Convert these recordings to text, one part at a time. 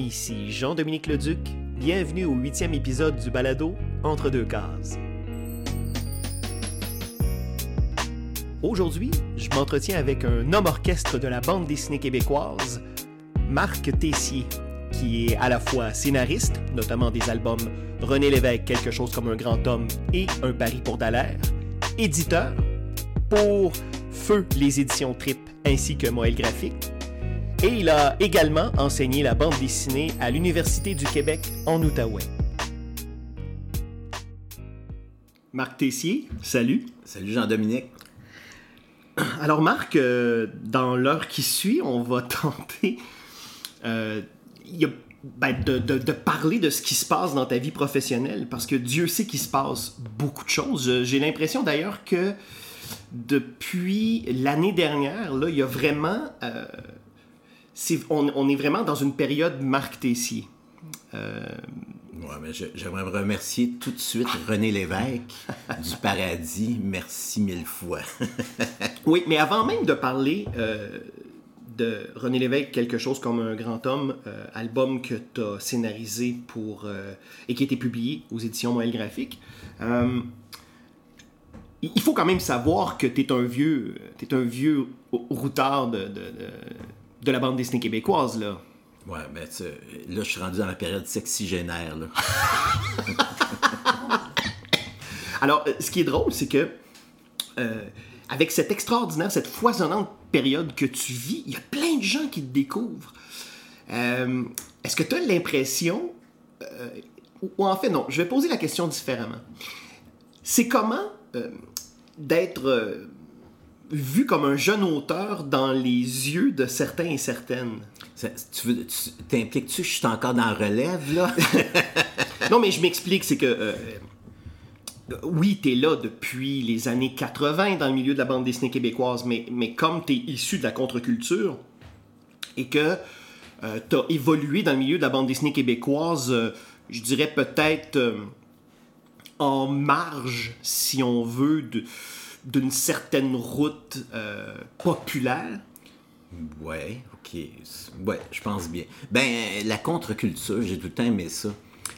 Ici Jean-Dominique Leduc. Bienvenue au huitième épisode du balado Entre deux cases. Aujourd'hui, je m'entretiens avec un homme orchestre de la bande dessinée québécoise, Marc Tessier, qui est à la fois scénariste, notamment des albums René Lévesque, Quelque chose comme un grand homme et Un pari pour Dallaire, éditeur pour Feu les éditions Trip ainsi que Moël Graphique, et il a également enseigné la bande dessinée à l'Université du Québec en Outaouais. Marc Tessier, salut. Salut Jean-Dominique. Alors Marc, euh, dans l'heure qui suit, on va tenter euh, y a, ben, de, de, de, parler de ce qui se passe dans ta vie professionnelle, parce que Dieu sait qu'il se passe beaucoup de choses. J'ai l'impression d'ailleurs que depuis l'année dernière, là, il y a vraiment... Euh, on, on, est vraiment dans une période Marc Tessier. Euh... Ouais, mais j'aimerais remercier tout de suite René Lévesque du Paradis. Merci mille fois. oui, mais avant même de parler euh, de René Lévesque, quelque chose comme un grand homme, euh, album que tu as scénarisé pour euh, et qui a été publié aux éditions Moël Graphique. Il faut quand même savoir que tu es un vieux, es un vieux routard de, de, de, la bande dessinée québécoise là. Ouais, ben là je suis rendu dans la période sexygénaire là. Alors, ce qui est drôle, c'est que avec cette extraordinaire, cette foisonnante période que tu vis, il y a plein de gens qui te découvrent. Euh, Est-ce que tu as l'impression, euh, ou, en fait non, je vais poser la question différemment. C'est comment euh, d'être euh, vu comme un jeune auteur dans les yeux de certains et certaines? Ça, tu t'impliques-tu que je suis encore dans la relève, là? non, mais je m'explique, c'est que euh, oui, tu es là depuis les années 80 dans le milieu de la bande dessinée québécoise, mais, mais comme tu es issu de la contre-culture et que euh, tu as évolué dans le milieu de la bande dessinée québécoise, euh, je dirais peut-être euh, en marge, si on veut, d'une certaine route euh, populaire? Ouais, ok. Ouais, je pense bien. Ben, la contre-culture, j'ai tout le temps aimé ça.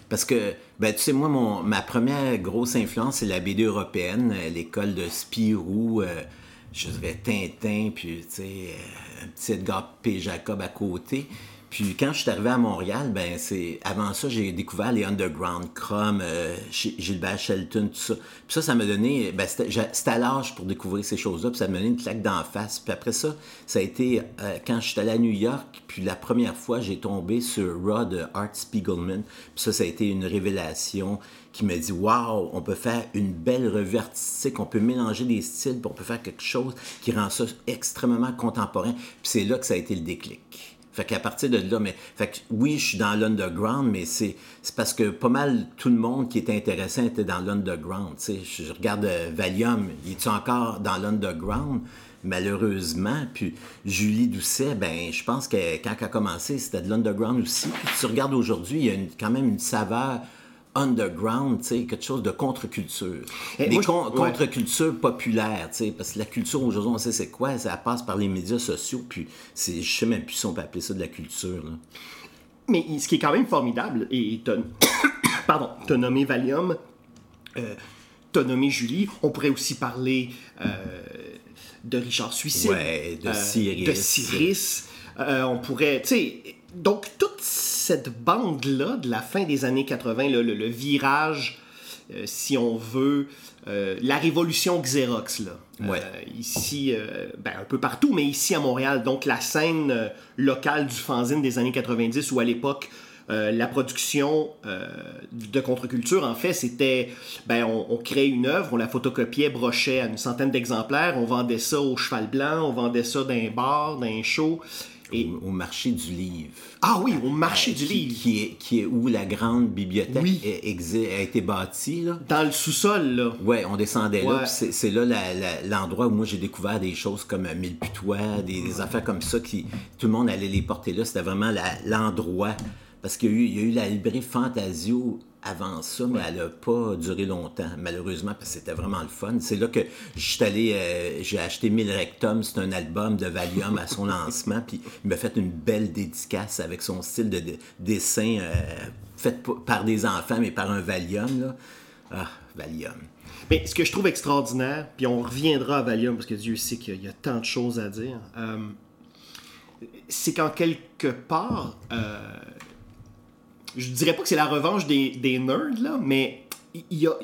Parce que, ben, tu sais, moi, mon, ma première grosse influence, c'est la BD européenne, l'école de Spirou, euh, je dirais Tintin, puis, tu sais, euh, un petit Edgar P. Jacob à côté. Puis quand je suis arrivé à Montréal, ben c'est avant ça j'ai découvert les underground, Crum, euh, Gilbert Shelton, tout ça. Puis ça, ça m'a donné, ben c'était à l'âge pour découvrir ces choses-là, puis ça m'a donné une claque d'en face. Puis après ça, ça a été euh, quand je suis allé à New York, puis la première fois j'ai tombé sur Raw de Art Spiegelman. Puis ça, ça a été une révélation qui m'a dit waouh, on peut faire une belle revue artistique, on peut mélanger des styles, puis on peut faire quelque chose qui rend ça extrêmement contemporain. Puis c'est là que ça a été le déclic. Fait qu'à partir de là, mais fait que, oui, je suis dans l'underground, mais c'est parce que pas mal tout le monde qui était intéressé était dans l'underground. Je, je regarde euh, Valium, il est encore dans l'underground? Malheureusement, puis Julie Doucet, ben je pense que quand elle a commencé, c'était de l'underground aussi. Puis tu regardes aujourd'hui, il y a quand même une saveur underground, quelque chose de contre-culture. Des con je... contre-cultures populaires, parce que la culture aujourd'hui, on sait c'est quoi, ça passe par les médias sociaux, puis je sais même plus si on peut appeler ça de la culture. Là. Mais ce qui est quand même formidable, et t'as, pardon, t'as nommé Valium, euh, t'as nommé Julie, on pourrait aussi parler euh, de Richard Suicide, ouais, de Cyrus, euh, de Cyrus. Euh, on pourrait, tu sais, donc toute cette bande-là de la fin des années 80, le, le, le virage, euh, si on veut, euh, la révolution Xerox, là. Ouais. Euh, ici, ben, un peu partout, mais ici à Montréal, donc la scène locale du fanzine des années 90, où à l'époque, la production de contre-culture, en fait, c'était, ben, on, on, créait une œuvre, on la photocopiait, brochait à une centaine d'exemplaires, on vendait ça au cheval blanc, on vendait ça d'un bar, d'un show. Et... Au, au, marché du livre. Ah oui, au marché euh, du qui, livre. Qui est, qui est où la grande bibliothèque oui. a été bâtie. Là. Dans le sous-sol, là. Oui, on descendait ouais. là. C'est là l'endroit où moi j'ai découvert des choses comme Mille Putois, des, des, affaires comme ça qui tout le monde allait les porter là. C'était vraiment l'endroit. Parce qu'il y, y, a eu la librairie Fantasio avant ça, mais elle n'a pas duré longtemps, malheureusement, parce que c'était vraiment le fun. C'est là que je allé, euh, j'ai acheté 1000 Rectum, c'est un album de Valium à son lancement, puis il m'a fait une belle dédicace avec son style de, dessin euh, fait par des enfants, mais par un Valium. Là. Ah, Valium. Mais ce que je trouve extraordinaire, puis on reviendra à Valium, parce que Dieu sait qu'il y a tant de choses à dire, euh, c'est qu'en quelque part, je dirais pas que c'est la revanche des, nerds, là, mais il y a,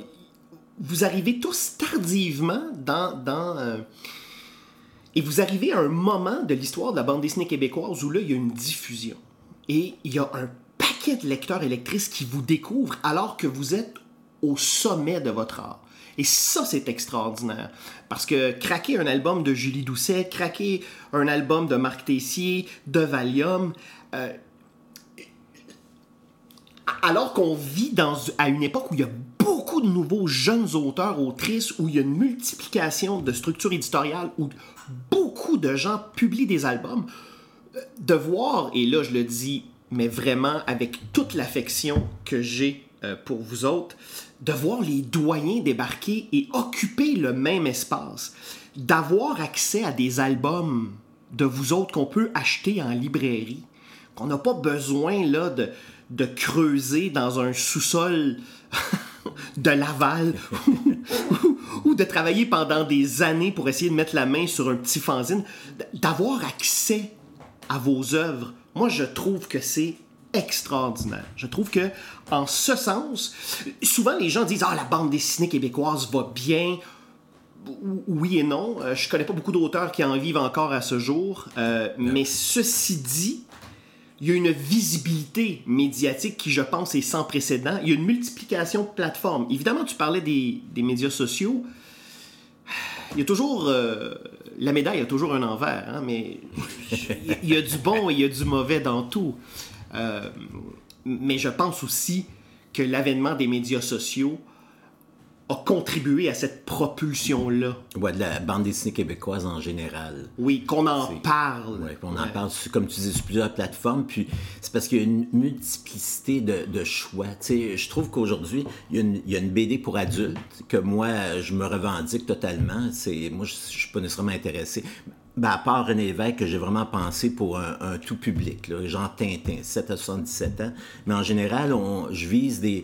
vous arrivez tous tardivement dans. dans euh, et vous arrivez à un moment de l'histoire de la bande dessinée québécoise où là, il y a une diffusion. Et il y a un paquet de lecteurs et lectrices qui vous découvrent alors que vous êtes au sommet de votre art. Et ça, c'est extraordinaire. Parce que craquer un album de Julie Doucet, craquer un album de Marc Tessier, de Valium, euh, alors qu'on vit dans, à une époque où il y a beaucoup de nouveaux jeunes auteurs, autrices, où il y a une multiplication de structures éditoriales, où beaucoup de gens publient des albums, euh, de voir, et là je le dis, mais vraiment avec toute l'affection que j'ai euh, pour vous autres, de voir les doyens débarquer et occuper le même espace, d'avoir accès à des albums de vous autres qu'on peut acheter en librairie, qu'on n'a pas besoin là de de creuser dans un sous-sol de Laval ou, de travailler pendant des années pour essayer de mettre la main sur un petit fanzine, d'avoir accès à vos œuvres, moi je trouve que c'est extraordinaire. Je trouve que en ce sens, souvent les gens disent ah la bande dessinée québécoise va bien. Oui et non. Euh, je connais pas beaucoup d'auteurs qui en vivent encore à ce jour. Euh, mais ceci dit, il y a une visibilité médiatique qui, je pense, est sans précédent. Il y a une multiplication de plateformes. Évidemment, tu parlais des, médias sociaux. Il y a toujours... Euh, la médaille a toujours un envers, hein, mais il y a du bon et il y a du mauvais dans tout. Euh, mais je pense aussi que l'avènement des médias sociaux a contribué à cette propulsion-là. Ouais, de la bande dessinée québécoise en général. Oui, qu'on en parle. Oui, qu'on en parle, comme tu dis, sur plusieurs plateformes. Puis c'est parce qu'il y a une multiplicité de, de choix. Tu sais, je trouve qu'aujourd'hui, il, il, y a une BD pour adultes que moi, je me revendique totalement. Moi, je ne suis pas nécessairement intéressé. Ben, à part René Lévesque, que j'ai vraiment pensé pour un, tout public, là, genre Tintin, 7 à 77 ans. Mais en général, on, je vise des.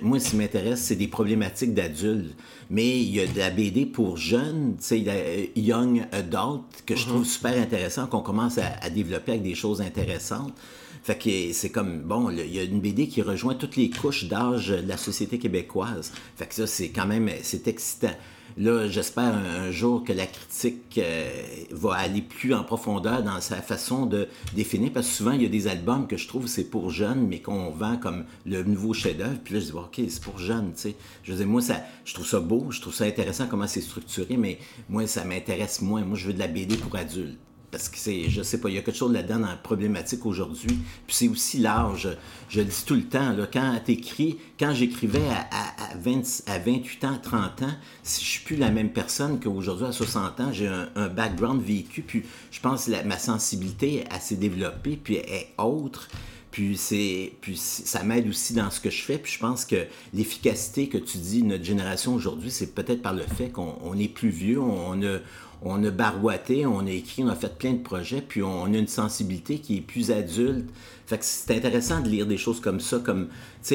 moi, ce qui m'intéresse, c'est des problématiques d'adultes. Mais il y a de la BD pour jeunes, tu sais, euh, Young Adult, que je trouve mm-hmm. super intéressant, qu'on commence à, développer avec des choses intéressantes. Fait que c'est comme, bon, il y a une BD qui rejoint toutes les couches d'âge de la société québécoise. Fait que ça, c'est quand même, c'est excitant. Là, j'espère un, jour que la critique euh, va aller plus en profondeur dans sa façon de définir, parce que souvent, il y a des albums que je trouve c'est pour jeunes, mais qu'on vend comme le nouveau chef-d'œuvre. Puis là, je dis, OK, c'est pour jeunes, tu sais. Je veux moi, ça, je trouve ça beau, je trouve ça intéressant comment c'est structuré, mais moi, ça m'intéresse moins. Moi, je veux de la BD pour adultes parce que c'est, je sais pas, il y a quelque chose là-dedans dans la problématique aujourd'hui. Puis c'est aussi l'âge. Je le dis tout le temps, là, quand t'écris, quand j'écrivais à, à, 20, à 28 ans, 30 ans, si je suis plus la même personne qu'aujourd'hui à 60 ans, j'ai un, background vécu, puis je pense que ma sensibilité s'est développée, puis est autre. Puis, c'est, puis ça m'aide aussi dans ce que je fais. Puis je pense que l'efficacité que tu dis, notre génération aujourd'hui, c'est peut-être par le fait qu'on est plus vieux, on a, on a barouetté, on a écrit, on a fait plein de projets, puis on, a une sensibilité qui est plus adulte. Fait que c'est intéressant de lire des choses comme ça, comme,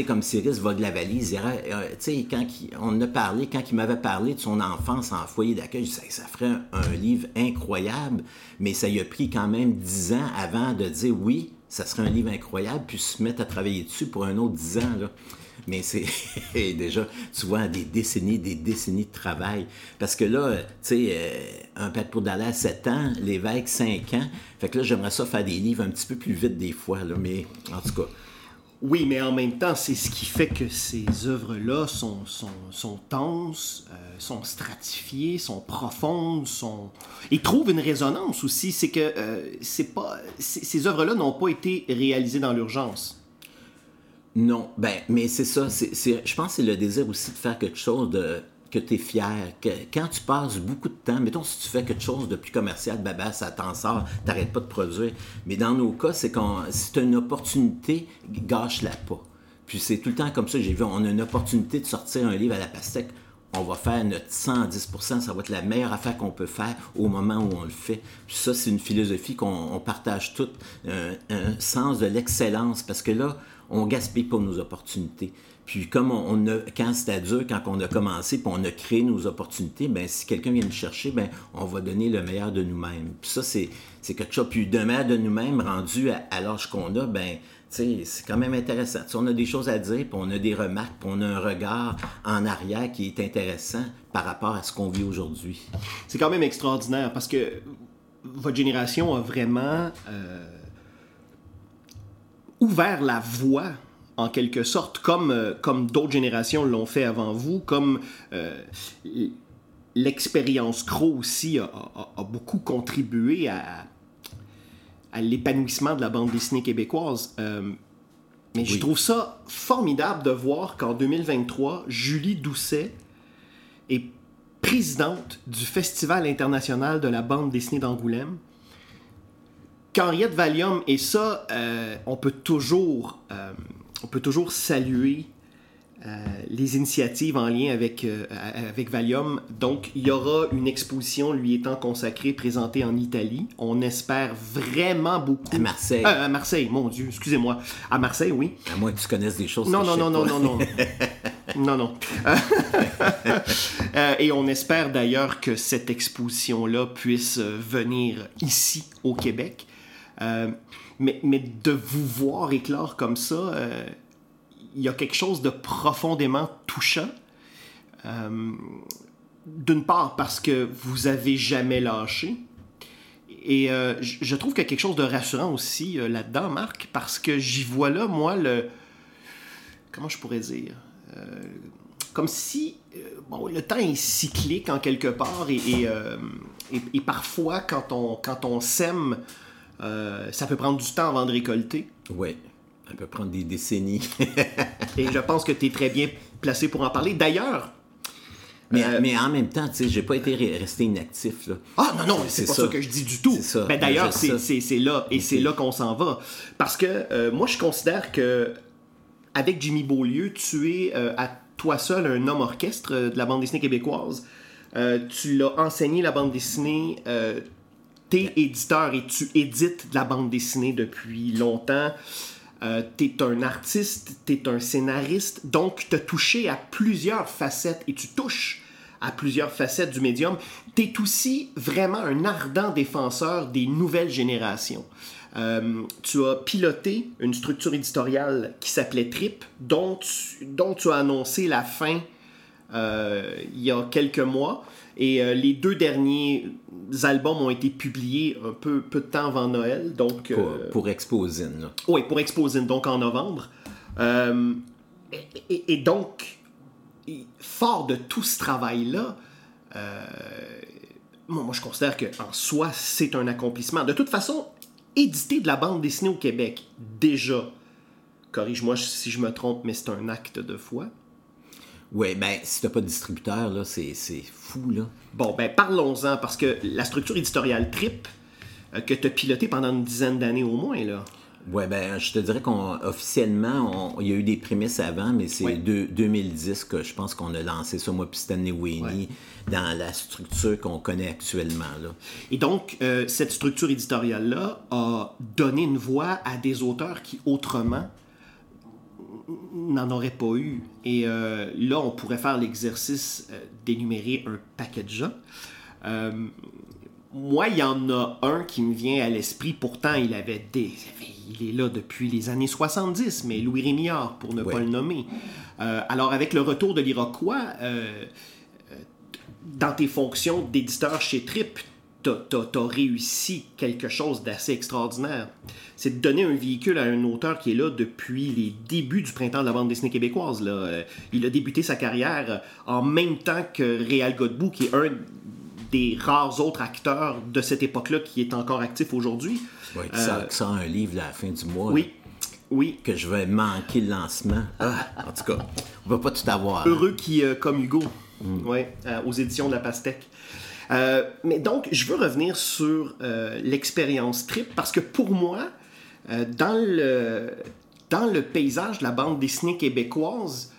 comme Cyrus Vogue-Lavalise. Euh, sais, quand on a parlé, quand il m'avait parlé de son enfance en foyer d'accueil, ça, ça ferait un, livre incroyable, mais ça y a pris quand même dix ans avant de dire oui, ça serait un livre incroyable, puis se mettre à travailler dessus pour un autre dix ans, mais c'est déjà, tu vois, des décennies, des décennies de travail. Parce que là, tu sais, euh, un père pour Dallas, 7 ans, l'évêque, 5 ans. Fait que là, j'aimerais ça faire des livres un petit peu plus vite des fois, là, mais en tout cas. Oui, mais en même temps, c'est ce qui fait que ces œuvres-là sont, sont, sont tenses, euh, sont stratifiées, sont profondes, sont... et trouvent une résonance aussi. C'est que euh, pas, ces œuvres-là n'ont pas été réalisées dans l'urgence. Non, ben, mais c'est ça. je pense que c'est le désir aussi de faire quelque chose de que tu es fier. Que, quand tu passes beaucoup de temps, mettons si tu fais quelque chose de plus commercial, ben ça t'en sort, t'arrêtes pas de produire. Mais dans nos cas, c'est tu as une opportunité, gâche-la pas. Puis c'est tout le temps comme ça, j'ai vu, on a une opportunité de sortir un livre à la pastèque, on va faire notre 110%, ça va être la meilleure affaire qu'on peut faire au moment où on le fait. Puis ça, c'est une philosophie qu'on partage toutes, un, un sens de l'excellence, parce que là, on gaspille pas nos opportunités. Puis comme on, a, quand c'était dur, quand on a commencé, puis on a créé nos opportunités, ben si quelqu'un vient nous chercher, ben on va donner le meilleur de nous-mêmes. Puis ça, c'est, c'est quelque chose. Puis de meilleur de nous-mêmes rendu à, l'âge qu'on a, ben c'est quand même intéressant. on a des choses à dire, puis on a des remarques, puis on a un regard en arrière qui est intéressant par rapport à ce qu'on vit aujourd'hui. C'est quand même extraordinaire parce que votre génération a vraiment euh, ouvert la voie en quelque sorte, comme, euh, comme d'autres générations l'ont fait avant vous, comme euh, l'expérience Crow aussi a, beaucoup contribué à, à l'épanouissement de la bande dessinée québécoise. Euh, mais je trouve ça formidable de voir qu'en 2023, Julie Doucet est présidente du Festival international de la bande dessinée d'Angoulême. Qu'Henriette Valium, et ça, on peut toujours on peut toujours saluer euh, les initiatives en lien avec, euh, avec Valium. Donc, il y aura une exposition lui étant consacrée, présentée en Italie. On espère vraiment beaucoup. À Marseille. Euh, à Marseille, mon Dieu, excusez-moi. À Marseille, oui. À moins que tu connaisses des choses. Non, non, non, non, non, non, non, non, et on espère d'ailleurs que cette exposition-là puisse venir ici, au Québec. Mais, mais de vous voir éclore comme ça, euh, il y a quelque chose de profondément touchant. Euh, d'une part parce que vous avez jamais lâché. Et euh, je trouve qu'il y a quelque chose de rassurant aussi là-dedans, Marc, parce que j'y vois là, moi, le... Comment je pourrais dire Comme si... bon, le temps est cyclique en quelque part, et, et, et parfois, quand on, quand on sème euh, ça peut prendre du temps avant de récolter. Oui, ça peut prendre des décennies. Et je pense que tu es très bien placé pour en parler. D'ailleurs, mais, euh, mais, en même temps, tu sais, j'ai pas été resté inactif. Là. Ah non, non, c'est pas ça. que je dis du tout. Ben, D'ailleurs, c'est là, et c'est là qu'on s'en va. Parce que euh, moi, je considère que avec Jimmy Beaulieu, tu es à toi seul un homme orchestre de la bande dessinée québécoise. tu l'as enseigné la bande dessinée t'es éditeur et tu édites de la bande dessinée depuis longtemps. Euh, t'es un artiste, t'es un scénariste, donc t'as touché à plusieurs facettes et tu touches à plusieurs facettes du médium. T'es aussi vraiment un ardent défenseur des nouvelles générations. Euh, tu as piloté une structure éditoriale qui s'appelait Trip, dont tu as annoncé la fin il y a quelques mois. Et euh, les deux derniers albums ont été publiés un peu, peu de temps avant Noël. Donc, pour, euh, pour Exposine. Oui, pour Exposine, donc en novembre. Et, donc, fort de tout ce travail-là, moi, je considère qu'en soi, c'est un accomplissement. De toute façon, éditer de la bande dessinée au Québec, déjà, corrige-moi si je me trompe, mais c'est un acte de foi. Oui, ben, si t'as pas de distributeur, là, c'est, fou, là. Bon, ben, parlons-en, parce que la structure éditoriale Trip, euh, que tu as pilotée pendant une dizaine d'années au moins, là. Oui, ben, je te dirais qu'officiellement, il y a eu des prémices avant, mais c'est 2010 que je pense qu'on a lancé ça, moi puis Stanley dans la structure qu'on connaît actuellement. Là. Et donc, euh, cette structure éditoriale-là a donné une voix à des auteurs qui, autrement, n'en aurait pas eu. Et euh, là, on pourrait faire l'exercice euh, d'énumérer un paquet de gens. Euh, moi, il y en a un qui me vient à l'esprit. Pourtant, il avait des, il est là depuis les années 70, mais Louis Rémillard, pour ne pas le nommer. alors, avec le retour de l'Iroquois, dans tes fonctions d'éditeur chez Trip, t'as réussi quelque chose d'assez extraordinaire. C'est de donner un véhicule à un auteur qui est là depuis les débuts du printemps de la bande dessinée québécoise. Là. Euh, il a débuté sa carrière en même temps que Réal Godbout, qui est un des rares autres acteurs de cette époque-là qui est encore actif aujourd'hui. Oui, qui sort, un livre à la fin du mois. Oui. Oui. Que je vais manquer le lancement. Ah, en tout cas, on va pas tout avoir. Heureux qui, euh, comme Hugo, mm. ouais, euh, aux éditions de la Pastèque. Euh, mais donc, je veux revenir sur euh, l'expérience trip parce que pour moi, euh, dans le dans le paysage de la bande dessinée québécoise,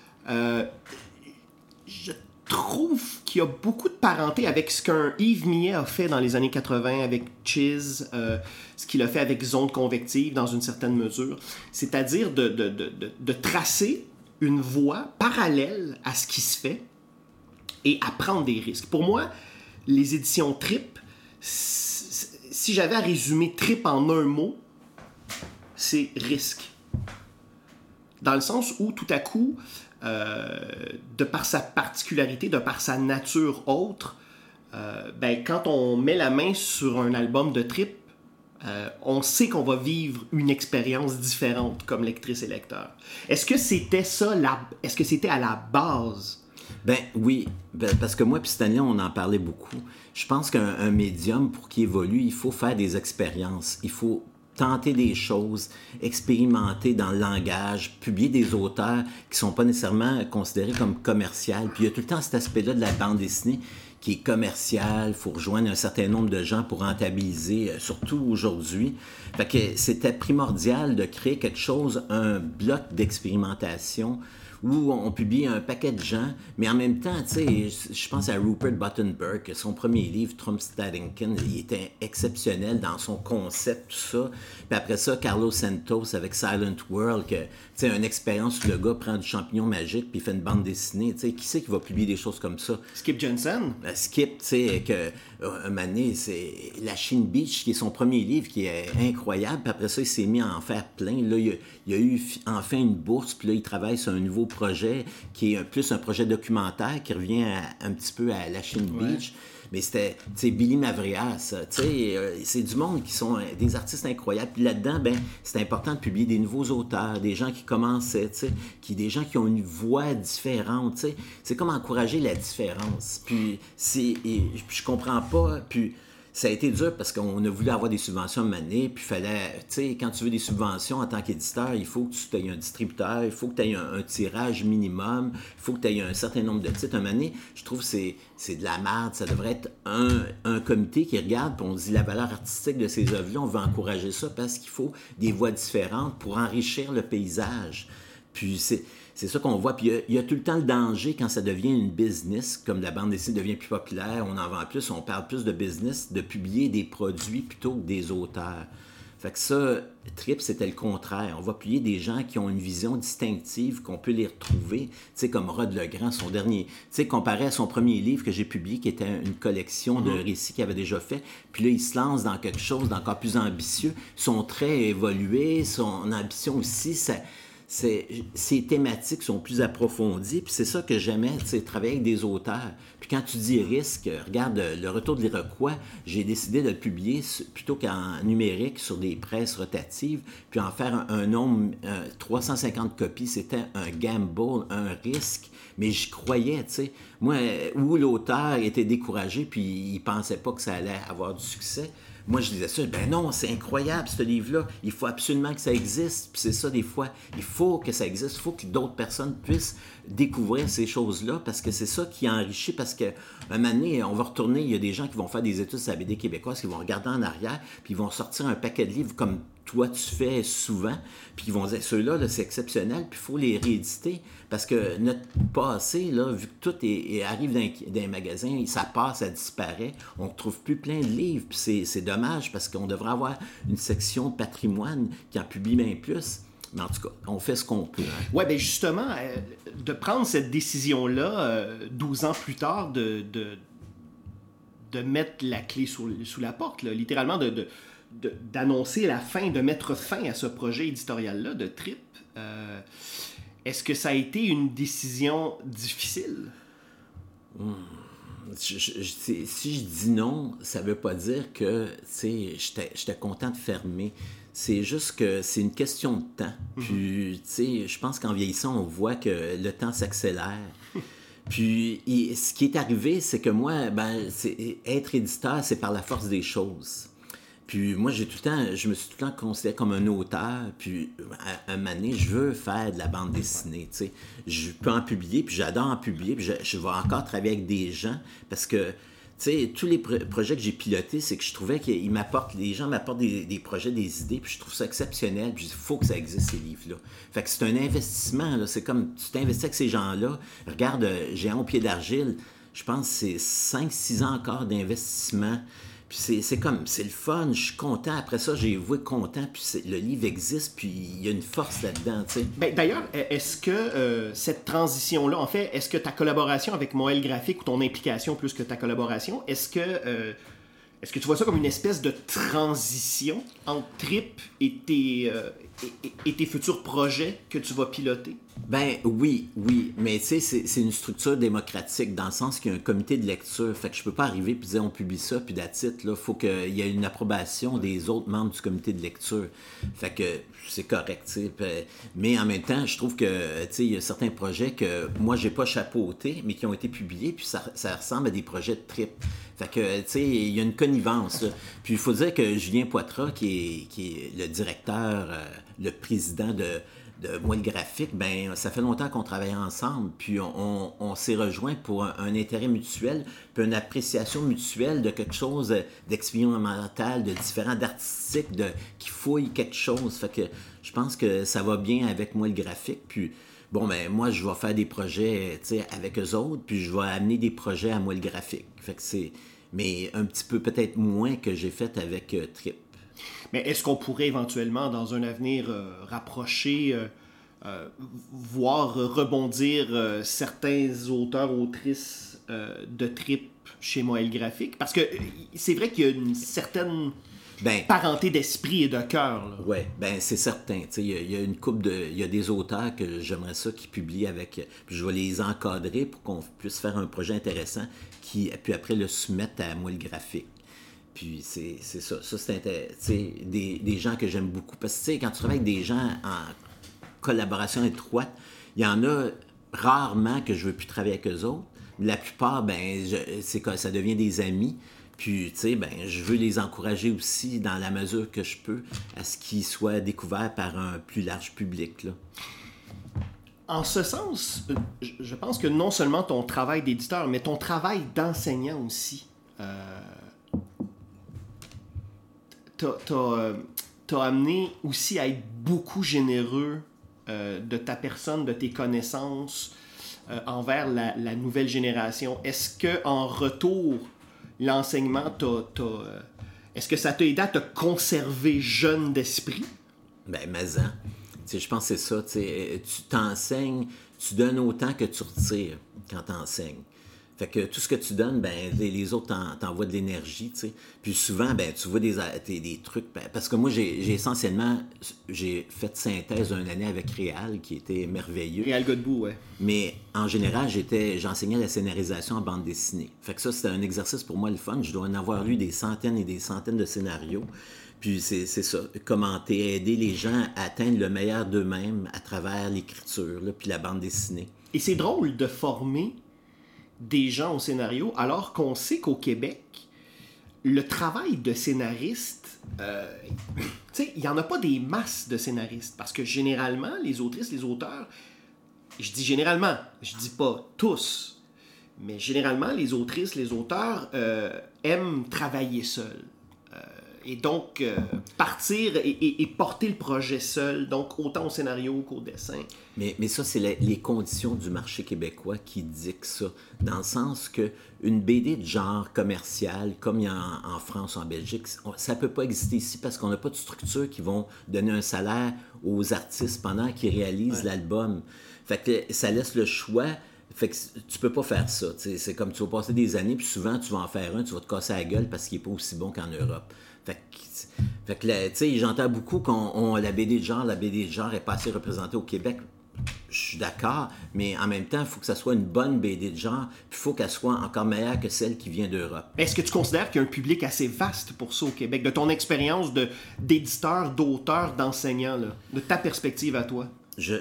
je trouve qu'il y a beaucoup de parenté avec ce qu'un Yves Millet a fait dans les années 80 avec euh, ce qu'il a fait avec Zone Convective dans une certaine mesure, c'est-à-dire de, de, de, de, tracer une voie parallèle à ce qui se fait et à prendre des risques. Pour moi, les éditions Trip, si j'avais à résumer Trip en un mot, c'est risque. Dans le sens où tout à coup, euh, de par sa particularité, de par sa nature autre, euh, ben, quand on met la main sur un album de trip, euh, on sait qu'on va vivre une expérience différente comme lectrice et lecteur. Est-ce que c'était ça, la... est-ce que c'était à la base? Ben oui, ben, parce que moi puis Stanley, on en parlait beaucoup. Je pense qu'un médium, pour qu'il évolue, il faut faire des expériences. Il faut tenter des choses, expérimenter dans le langage, publier des auteurs qui sont pas nécessairement considérés comme commerciaux. Puis il y a tout le temps cet aspect-là de la bande dessinée qui est commercial, faut rejoindre un certain nombre de gens pour rentabiliser, euh, surtout aujourd'hui. Fait que c'était primordial de créer quelque chose, un bloc d'expérimentation où on publie un paquet de gens, mais en même temps, tu sais, je pense à Rupert Buttenberg, son premier livre, Trump Staddington, il était exceptionnel dans son concept, tout ça. Puis après ça, Carlos Santos avec Silent World, que, tu sais, une expérience où le gars prend du champignon magique puis il fait une bande dessinée, tu sais, qui c'est qui va publier des choses comme ça? Skip Jensen? Ben, Skip, tu sais, que euh, un moment c'est La Chine Beach, qui est son premier livre, qui est incroyable. Puis après ça, il s'est mis à en faire plein. Là, il y a, eu enfin une bourse, puis là, il travaille sur un nouveau projet qui est plus un projet documentaire qui revient un petit peu à La Chine Beach. Mais c'était, tu Billy Mavrias, tu sais, euh, c'est du monde qui sont euh, des artistes incroyables. Puis là-dedans, ben, c'est important de publier des nouveaux auteurs, des gens qui commençaient, tu sais, qui, des gens qui ont une voix différente, tu sais. C'est comme encourager la différence. Puis, c'est, je comprends pas, puis ça a été dur parce qu'on a voulu avoir des subventions à mener, puis fallait, tu sais, quand tu veux des subventions en tant qu'éditeur, il faut que tu aies un distributeur, il faut que tu aies un, tirage minimum, il faut que tu aies un certain nombre de titres. À un je trouve que c'est de la merde. Ça devrait être un, un comité qui regarde, puis on dit la valeur artistique de ces œuvres-là, on veut encourager ça parce qu'il faut des voix différentes pour enrichir le paysage. Puis c'est c'est ça qu'on voit. Puis il y, a tout le temps le danger quand ça devient une business, comme la bande dessinée devient plus populaire, on en vend plus, on parle plus de business, de publier des produits plutôt que des auteurs. Fait que ça, Trip, c'était le contraire. On va publier des gens qui ont une vision distinctive, qu'on peut les retrouver, tu sais, comme Rod Legrand, son dernier, tu sais, comparé à son premier livre que j'ai publié, qui était une collection de mm-hmm. récits qu'il avait déjà fait. Puis là, il se lance dans quelque chose d'encore plus ambitieux. Son trait évolué, son ambition aussi, ça ces thématiques sont plus approfondies. Puis c'est ça que j'aimais, travailler avec des auteurs. Puis quand tu dis risque, regarde, Le Retour de l'Iroquois, j'ai décidé de le publier plutôt qu'en numérique sur des presses rotatives, puis en faire un, nombre, 350 copies, c'était un gamble, un risque. Mais j'y croyais, tu sais. Moi, où l'auteur était découragé, puis il pensait pas que ça allait avoir du succès. Moi, je disais ça, ben non, c'est incroyable ce livre-là. Il faut absolument que ça existe. Puis c'est ça, des fois, il faut que ça existe. Il faut que d'autres personnes puissent découvrir ces choses-là parce que c'est ça qui enrichit. Parce qu'à un moment donné, on va retourner, il y a des gens qui vont faire des études sur la BD québécoise, qui vont regarder en arrière, puis ils vont sortir un paquet de livres comme toi tu fais souvent, puis ils vont dire ceux-là, c'est exceptionnel, puis il faut les rééditer. Parce que notre passé, là, vu que tout est, arrive dans, dans, les ça passe, ça disparaît, on ne trouve plus plein de livres, c'est dommage parce qu'on devrait avoir une section patrimoine qui en publie bien plus. Mais en tout cas, on fait ce qu'on peut. Hein. Oui, bien justement, euh, de prendre cette décision-là, 12 euh, ans plus tard, de, de, de, mettre la clé sous, sous la porte, littéralement de, d'annoncer la fin, de mettre fin à ce projet éditorial-là de Trip. Euh, est-ce que ça a été une décision difficile? Hmm. si je dis non, ça ne veut pas dire que j'étais content de fermer. C'est juste que c'est une question de temps. Mhm. Puis, je pense qu'en vieillissant, on voit que le temps s'accélère. Puis, ce qui est arrivé, c'est que moi, ben, être éditeur, c'est par la force des choses. Puis moi, j'ai tout le temps, je me suis tout le temps considéré comme un auteur. Puis à, un moment donné, je veux faire de la bande dessinée. Je peux en publier, puis j'adore en publier. Puis je, je, vais encore travailler avec des gens parce que tous les pro- projets que j'ai pilotés, c'est que je trouvais qu'ils m'apportent, les gens m'apportent des, projets, des idées, puis je trouve ça exceptionnel, puis il faut que ça existe, ces livres-là. Fait que c'est un investissement. C'est comme, tu t'investis avec ces gens-là. Regarde, euh, Géant au pied d'argile, je pense que c'est 5-6 ans encore d'investissement. Puis c'est comme, c'est le fun, je suis content. Après ça, j'ai vu content, puis le livre existe, puis il y a une force là-dedans. Ben, D'ailleurs, est-ce que euh, cette transition-là, en fait, est-ce que ta collaboration avec Moël Graphique ou ton implication plus que ta collaboration, est-ce que, euh, est-ce que tu vois ça comme une espèce de transition entre Trip et tes, euh, et, tes futurs projets que tu vas piloter? Ben oui, oui, mais tu sais, c'est une structure démocratique dans le sens qu'il y a un comité de lecture. Fait que je peux pas arriver puis dire on publie ça puis d'attitude là, faut qu'il y ait une approbation des autres membres du comité de lecture. Fait que c'est correct, tu sais. Mais en même temps, je trouve que tu sais, il y a certains projets que moi j'ai pas chapeauté, mais qui ont été publiés puis ça, ça ressemble à des projets de trip. Fait que tu sais, il y a une connivence. Puis il faut dire que Julien Poitras, qui est, qui est le directeur, euh, le président de de graphique, ben ça fait longtemps qu'on travaille ensemble, puis on, s'est rejoint pour un, intérêt mutuel, puis une appréciation mutuelle de quelque chose d'expérimental, de différent, d'artistique, de qui fouille quelque chose. Fait que je pense que ça va bien avec moi le graphique, puis bon ben moi je vais faire des projets, avec eux autres, puis je vais amener des projets à moi le graphique. Fait que c'est mais un petit peu peut-être moins que j'ai fait avec euh, Trip. Mais est-ce qu'on pourrait éventuellement, dans un avenir euh, rapproché, euh, euh, voir rebondir certains auteurs, autrices de Trip chez Moël Graphique? Parce que c'est vrai qu'il y a une certaine Ben, parenté d'esprit et de cœur. Ouais, ben c'est certain. Il y, a- il y a une coupe de. Il y a des auteurs que j'aimerais ça qui publient avec. Puis je vais les encadrer pour qu'on puisse faire un projet intéressant qui puis après le soumettre à moi le graphique. Puis c'est ça. Ça, sais, des, des gens que j'aime beaucoup. Parce que quand tu travailles avec des gens en collaboration étroite, il y en a rarement que je veux plus travailler avec eux autres. La plupart, ben, c'est ça devient des amis. Puis, tu sais, ben, je veux les encourager aussi dans la mesure que je peux à ce qu'ils soient découverts par un plus large public. Là. En ce sens, euh, je pense que non seulement ton travail d'éditeur, mais ton travail d'enseignant aussi. euh, t'as, euh, amené aussi à être beaucoup généreux euh, de ta personne, de tes connaissances euh, envers la, nouvelle génération. Est-ce que en retour, l'enseignement euh, est-ce que ça t'a aidé à te conserver jeune d'esprit? Ben, mais hein, je pense que c'est ça. Tu t'enseignes, tu donnes autant que tu retires quand tu enseignes. Fait que tout ce que tu donnes, ben, les, les autres t'en- t'envoient de l'énergie, tu sais. Puis souvent, ben, tu vois des, des, des trucs. ben, parce que moi, j'ai essentiellement, j'ai fait synthèse d'une année avec Réal, qui était merveilleux. Réal Godbout, ouais. Mais en général, j'étais, j'enseignais la scénarisation en bande dessinée. Fait que ça, c'était un exercice pour moi le fun. Je dois en avoir lu des centaines et des centaines de scénarios. Puis c'est, ça, commenter, aider les gens à atteindre le meilleur d'eux-mêmes à travers l'écriture, puis la bande dessinée. Et c'est drôle de former des gens au scénario alors qu'on sait qu'au Québec, le travail de scénariste, euh, il n'y en a pas des masses de scénaristes parce que généralement, les autrices, les auteurs, je dis généralement, je dis pas tous, mais généralement, les autrices, les auteurs euh, aiment travailler seuls. Et donc, euh, partir et, et- et porter le projet seul, donc autant au scénario qu'au dessin. Mais, mais ça, c'est les conditions du marché québécois qui dictent ça. Dans le sens que une BD de genre commercial, comme il y a en, en France ou en Belgique, ça ne peut pas exister ici parce qu'on n'a pas de structure qui vont donner un salaire aux artistes pendant qu'ils réalisent l'album. Fait que ça laisse le choix. Fait que tu peux pas faire ça. C'est comme tu vas passer des années, puis souvent tu vas en faire un, tu vas te casser la gueule parce qu'il n'est pas aussi bon qu'en Europe. Fait que, fait que là, tu sais, j'entends beaucoup qu'on on- la BD de genre, la BD de genre est pas assez représentée au Québec. Je suis d'accord, mais en même temps, il faut que ça soit une bonne BD de genre, puis il faut qu'elle soit encore meilleure que celle qui vient d'Europe. Est-ce que tu considères qu'il y a un public assez vaste pour ça au Québec, de ton expérience de, d'éditeur, d'auteur, d'enseignant, de ta perspective à toi? Je,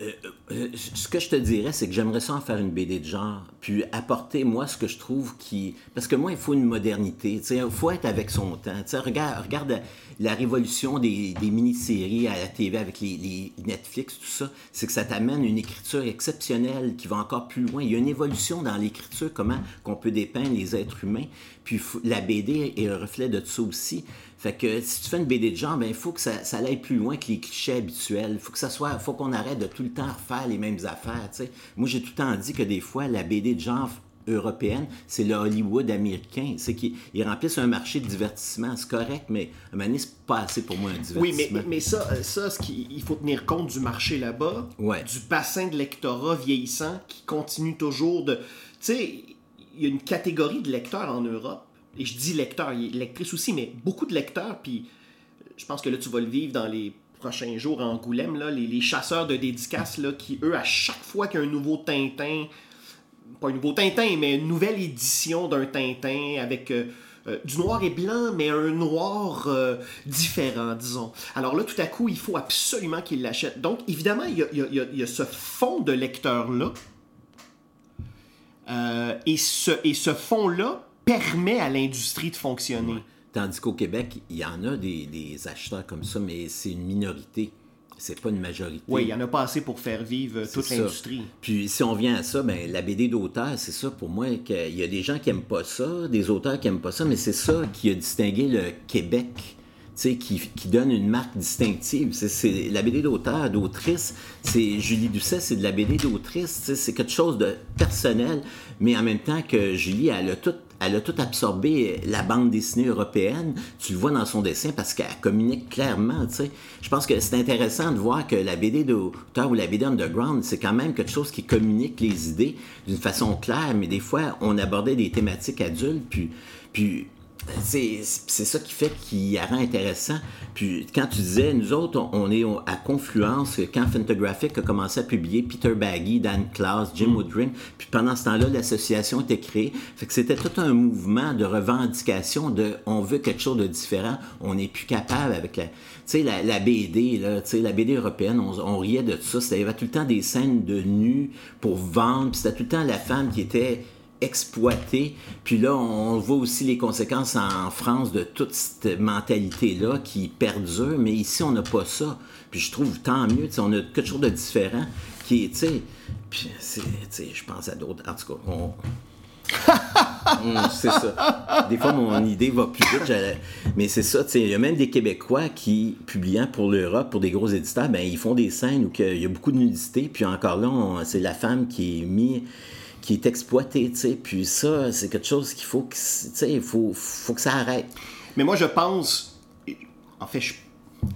euh, euh, ce que je te dirais, c'est que j'aimerais ça en faire une BD de genre, puis apporter, moi, ce que je trouve qui... Parce que moi, il faut une modernité, il faut être avec son temps. Regarde, regarde la révolution des, des mini-séries à la TV avec les, les Netflix, tout ça, c'est que ça t'amène une écriture exceptionnelle qui va encore plus loin. Il y a une évolution dans l'écriture, comment qu'on peut dépeindre les êtres humains, puis la BD est un reflet de ça aussi. Fait que si tu fais une BD de genre, ben, il faut que ça, ça aille plus loin que les clichés habituels. Il faut que ça soit, faut qu'on arrête de tout le temps refaire les mêmes affaires. Moi, j'ai tout le temps dit que des fois, la BD de genre européenne, c'est le Hollywood américain. C'est qu'ils remplissent un marché de divertissement. C'est correct, mais un moment c'est pas assez pour moi un divertissement. Oui, mais, mais ça, euh, ça ce qui, il faut tenir compte du marché là-bas, ouais. du bassin de lectorat vieillissant qui continue toujours de. Tu sais, il y a une catégorie de lecteurs en Europe et je dis lecteur, lectrice aussi, mais beaucoup de lecteurs, puis je pense que là, tu vas le vivre dans les prochains jours à Angoulême, là, les, chasseurs de dédicaces, là, qui, eux, à chaque fois qu'il y a un nouveau Tintin, pas un nouveau Tintin, mais une nouvelle édition d'un Tintin avec euh, euh, du noir et blanc, mais un noir euh, différent, disons. Alors là, tout à coup, il faut absolument qu'ils l'achètent. Donc, évidemment, il y a, ce fond de lecteur-là. et ce, et ce fond-là permet à l'industrie de fonctionner. Tandis qu'au Québec, il y en a des, acheteurs comme ça, mais c'est une minorité. C'est pas une majorité. Oui, il n'y en a pas assez pour faire vivre toute l'industrie. Puis si on vient à ça, ben, la BD d'auteur, c'est ça pour moi. qu'il y a des gens qui n'aiment pas ça, des auteurs qui n'aiment pas ça, mais c'est ça qui a distingué le Québec qui, qui, donne une marque distinctive. C'est, la BD d'auteur, d'autrice, c'est Julie Doucet, c'est de la BD d'autrice, c'est quelque chose de personnel, mais en même temps que Julie, elle a tout elle a tout absorbé la bande dessinée européenne. Tu le vois dans son dessin parce qu'elle communique clairement. sais. Je pense que c'est intéressant de voir que la BD d'auteur ou la BD underground, c'est quand même quelque chose qui communique les idées d'une façon claire, mais des fois, on abordait des thématiques adultes, puis, puis c'est ça qui fait qu'il y a rend intéressant. Puis quand tu disais, nous autres, on, est à Confluence, quand Fantagraphic a commencé à publier Peter Baggy, Dan Klaus, Jim mm. Woodring, puis pendant ce temps-là, l'association était créée. Fait que c'était tout un mouvement de revendication de on veut quelque chose de différent, on n'est plus capable avec la, la, la BD, là, la BD européenne, on, on riait de tout ça. Il y avait tout le temps des scènes de nus pour vendre, puis c'était tout le temps la femme qui était exploité. Puis là, on voit aussi les conséquences en France de toute cette mentalité-là qui perdure, mais ici, on n'a pas ça. Puis je trouve tant mieux, on a quelque chose de différent qui est, tu sais, puis je pense à d'autres, en tout cas, on... c'est ça. Des fois, mon idée va plus vite. Mais c'est ça, il y a même des Québécois qui, publiant pour l'Europe, pour des gros éditeurs, ben, ils font des scènes où il y a beaucoup de nudité. Puis encore là, c'est la femme qui est mise qui est exploité, tu sais. Puis ça, c'est quelque chose qu'il faut que, tu sais, il faut, faut que ça arrête. Mais moi, je pense, en fait,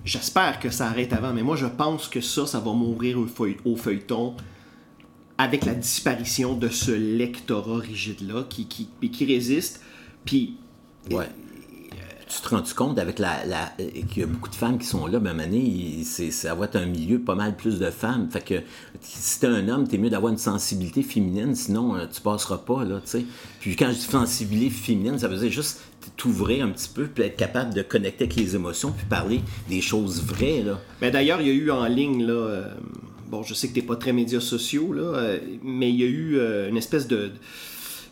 j'espère que ça arrête avant, mais moi, je pense que ça, ça va mourir au, au feuilleton avec la disparition de ce lectorat rigide-là qui, qui, qui résiste. Puis, ouais tu te rends compte avec la, la qu'il y a beaucoup de femmes qui sont là, ben année, ça va être un milieu pas mal plus de femmes. Fait que si t'es un homme, t'es mieux d'avoir une sensibilité féminine, sinon euh, tu passeras pas, là, tu sais. Puis quand je dis sensibilité féminine, ça veut dire juste t'ouvrir un petit peu, puis être capable de connecter avec les émotions, puis parler des choses vraies, là. Ben d'ailleurs, il y a eu en ligne, là... Euh, bon, je sais que t'es pas très médias sociaux, là, euh, mais il y a eu une espèce de,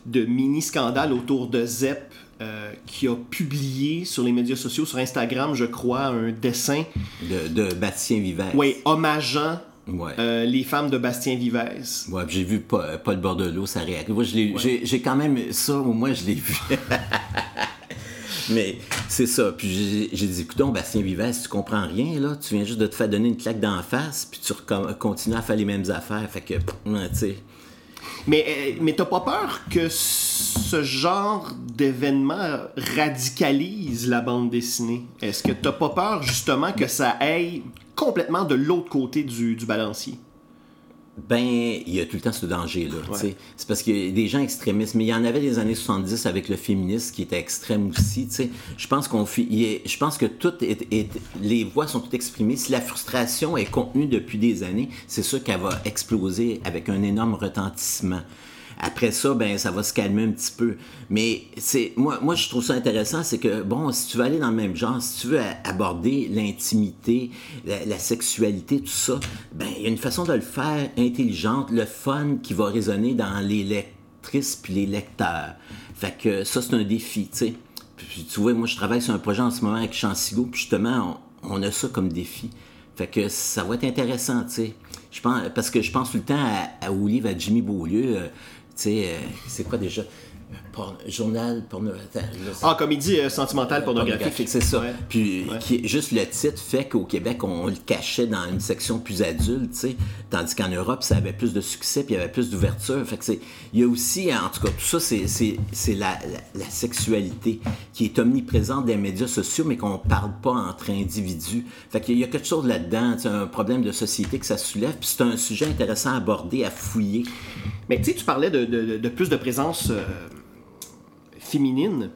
de mini-scandale autour de ZEP euh, qui a publié sur les médias sociaux, sur Instagram, je crois, un dessin. De, de Bastien Vivès. Oui, hommageant euh, les femmes de Bastien Vivès. Ouais, j'ai vu Paul, Paul Bordelot, ça réagit. Moi, j'ai quand même ça, au moins, je l'ai vu. Mais c'est ça. Puis j'ai dit, écoute, Bastien Vivès, tu comprends rien, là. Tu viens juste de te faire donner une claque d'en face, puis tu continues à faire les mêmes affaires. Fait que, tu sais. Mais, euh, mais t'as pas peur que ce genre d'événement radicalise la bande dessinée? Est-ce que t'as pas peur justement que ça aille complètement de l'autre côté du, du balancier? Ben, il y a tout le temps ce danger-là. C'est parce qu'il y a des gens extrémistes, mais il y en avait des années 70 avec le féminisme qui était extrême aussi. Je pense qu'on je pense que toutes les voix sont toutes exprimées. Si la frustration est contenue depuis des années, c'est sûr qu'elle va exploser avec un énorme retentissement. Après ça, ben ça va se calmer un petit peu. Mais c'est moi, moi je trouve ça intéressant, c'est que bon, si tu veux aller dans le même genre, si tu veux aborder l'intimité, la, sexualité, tout ça, ben il y a une façon de le faire intelligente, le fun qui va résonner dans les lectrices puis les lecteurs. Fait que ça c'est un défi, tu sais. Puis, tu vois, moi je travaille sur un projet en ce moment avec Chansigo, puis justement on, a ça comme défi. Fait que ça va être intéressant, tu sais. Je pense, parce que je pense tout le temps à, à à Jimmy Beaulieu. Euh, euh, c'est quoi déjà? Journal pornographique. Ah, comédie euh, sentimentale pornographique. C'est ça. Puis Qui, juste le titre fait qu'au Québec, on, le cachait dans une section plus adulte, sais. tandis qu'en Europe, ça avait plus de succès, puis il y avait plus d'ouverture. Fait que c'est, il y a aussi, en tout cas, tout ça, c'est, la, la, sexualité qui est omniprésente des médias sociaux, mais qu'on parle pas entre individus. Fait qu'il y a quelque chose là-dedans, un problème de société que ça soulève, puis c'est un sujet intéressant à aborder, à fouiller. Mais tu sais, tu parlais de, de, plus de présence... Euh, féminine.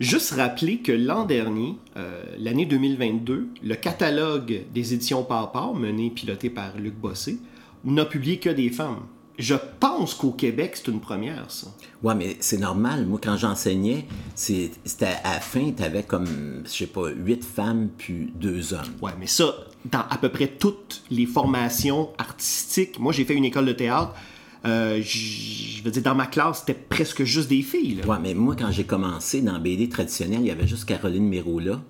Juste rappeler que l'an dernier, euh, l'année 2022, le catalogue des éditions Papa, mené piloté par Luc Bossé, n'a publié que des femmes. Je pense qu'au Québec, c'est une première, ça. Ouais, mais c'est normal. Moi, quand j'enseignais, c'était à la fin, tu avais comme, je sais pas, huit femmes puis deux hommes. Ouais, mais ça, dans à peu près toutes les formations artistiques, moi, j'ai fait une école de théâtre, euh, je veux dire, dans ma classe, c'était presque juste des filles. Ouais, mais moi, quand j'ai commencé dans BD traditionnel, il y avait juste Caroline là.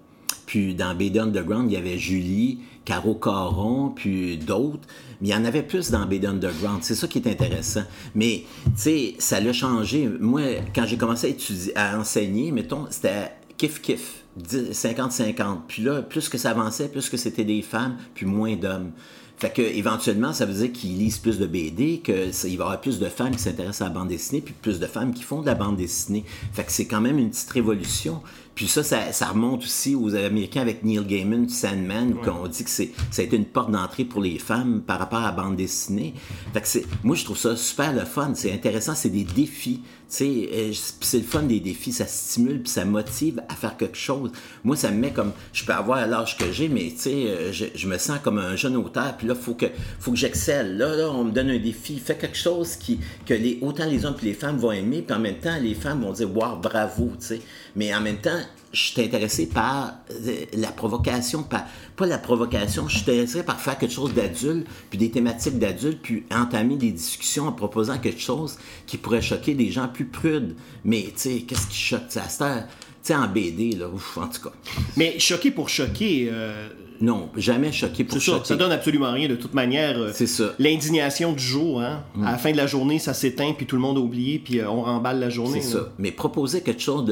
Puis dans BD Underground, il y avait Julie, Caro Caron, puis d'autres. Mais il y en avait plus dans BD Underground. C'est ça qui est intéressant. Mais, tu sais, ça l'a changé. Moi, quand j'ai commencé à, étudier, à enseigner, mettons, c'était kiff-kiff. 50-50. Puis là, plus que ça avançait, plus que c'était des femmes, puis moins d'hommes. Fait que éventuellement, ça veut dire qu'ils lisent plus de BD, qu'il va y avoir plus de femmes qui s'intéressent à la bande dessinée, puis plus de femmes qui font de la bande dessinée. Fait que c'est quand même une petite révolution. Puis ça, ça, remonte aussi aux Américains avec Neil Gaiman, Sandman, où on dit que c'est, ça a été une porte d'entrée pour les femmes par rapport à la bande dessinée. Fait que c'est, moi, je trouve ça super le fun. C'est intéressant, c'est des défis. Euh, c'est le fun des défis, ça stimule puis ça motive à faire quelque chose. Moi, ça me met comme, je peux avoir l'âge que j'ai, mais euh, je, je, me sens comme un jeune auteur, puis là, faut que, faut que j'excelle. Là, là, on me donne un défi, fais quelque chose qui, que les, autant les hommes que les femmes vont aimer, puis en même temps, les femmes vont dire, wow, bravo, tu. Mais en même temps, je suis intéressé par euh, la provocation, pas la provocation, je suis intéressé par faire quelque chose d'adulte, puis des thématiques d'adulte, puis entamer des discussions en proposant quelque chose qui pourrait choquer des gens plus prudes. Mais, tu sais, qu'est-ce qui choque? Ça, en BD, là, ouf, en tout cas. Mais choquer pour choquer, euh, non, jamais choqué pour choquer. Ça, ça donne absolument rien de toute manière. Euh, c'est ça. L'indignation du jour, hein. À la fin de la journée, ça s'éteint, puis tout le monde a oublié, puis euh, on remballe la journée. C'est ça. Mais proposer quelque chose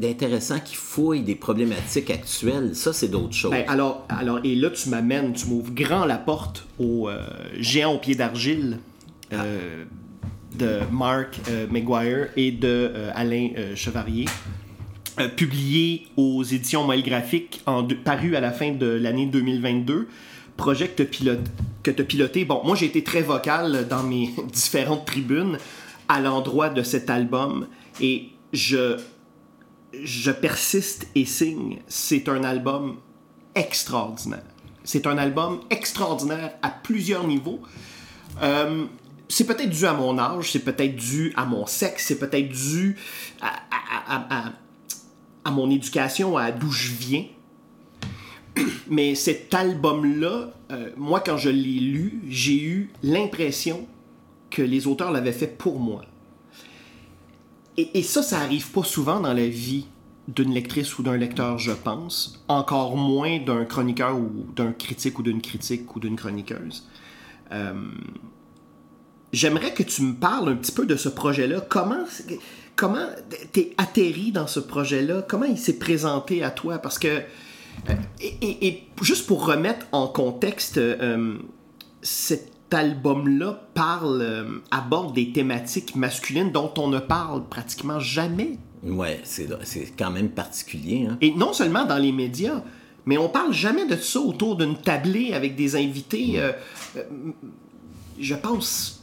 d'intéressant qui fouille des problématiques actuelles, ça, c'est d'autres choses. Ben, alors, alors, et là, tu m'amènes, tu m'ouvres grand la porte au euh, géant au pied d'argile. Ah. de Mark McGuire et de Alain Chevalier. Euh, publié aux éditions Moelle Graphique, paru à la fin de l'année 2022. Projet que tu as piloté. Bon, moi j'ai été très vocal dans mes différentes tribunes à l'endroit de cet album et je, je persiste et signe. C'est un album extraordinaire. C'est un album extraordinaire à plusieurs niveaux. Euh, c'est peut-être dû à mon âge, c'est peut-être dû à mon sexe, c'est peut-être dû à mon éducation, à d'où je viens. Mais cet album-là, euh, moi, quand je l'ai lu, j'ai eu l'impression que les auteurs l'avaient fait pour moi. Et, ça, ça arrive pas souvent dans la vie d'une lectrice ou d'un lecteur, je pense. Encore moins d'un chroniqueur ou d'un critique ou d'une critique ou d'une chroniqueuse. Euh, j'aimerais que tu me parles un petit peu de ce projet-là. Comment comment t'es atterri dans ce projet-là? Comment il s'est présenté à toi? Parce que, euh, et, juste pour remettre en contexte, euh, cet album-là parle, euh, aborde des thématiques masculines dont on ne parle pratiquement jamais. Ouais, c'est quand même particulier. Hein. Et non seulement dans les médias, mais on parle jamais de ça autour d'une tablée avec des invités. je pense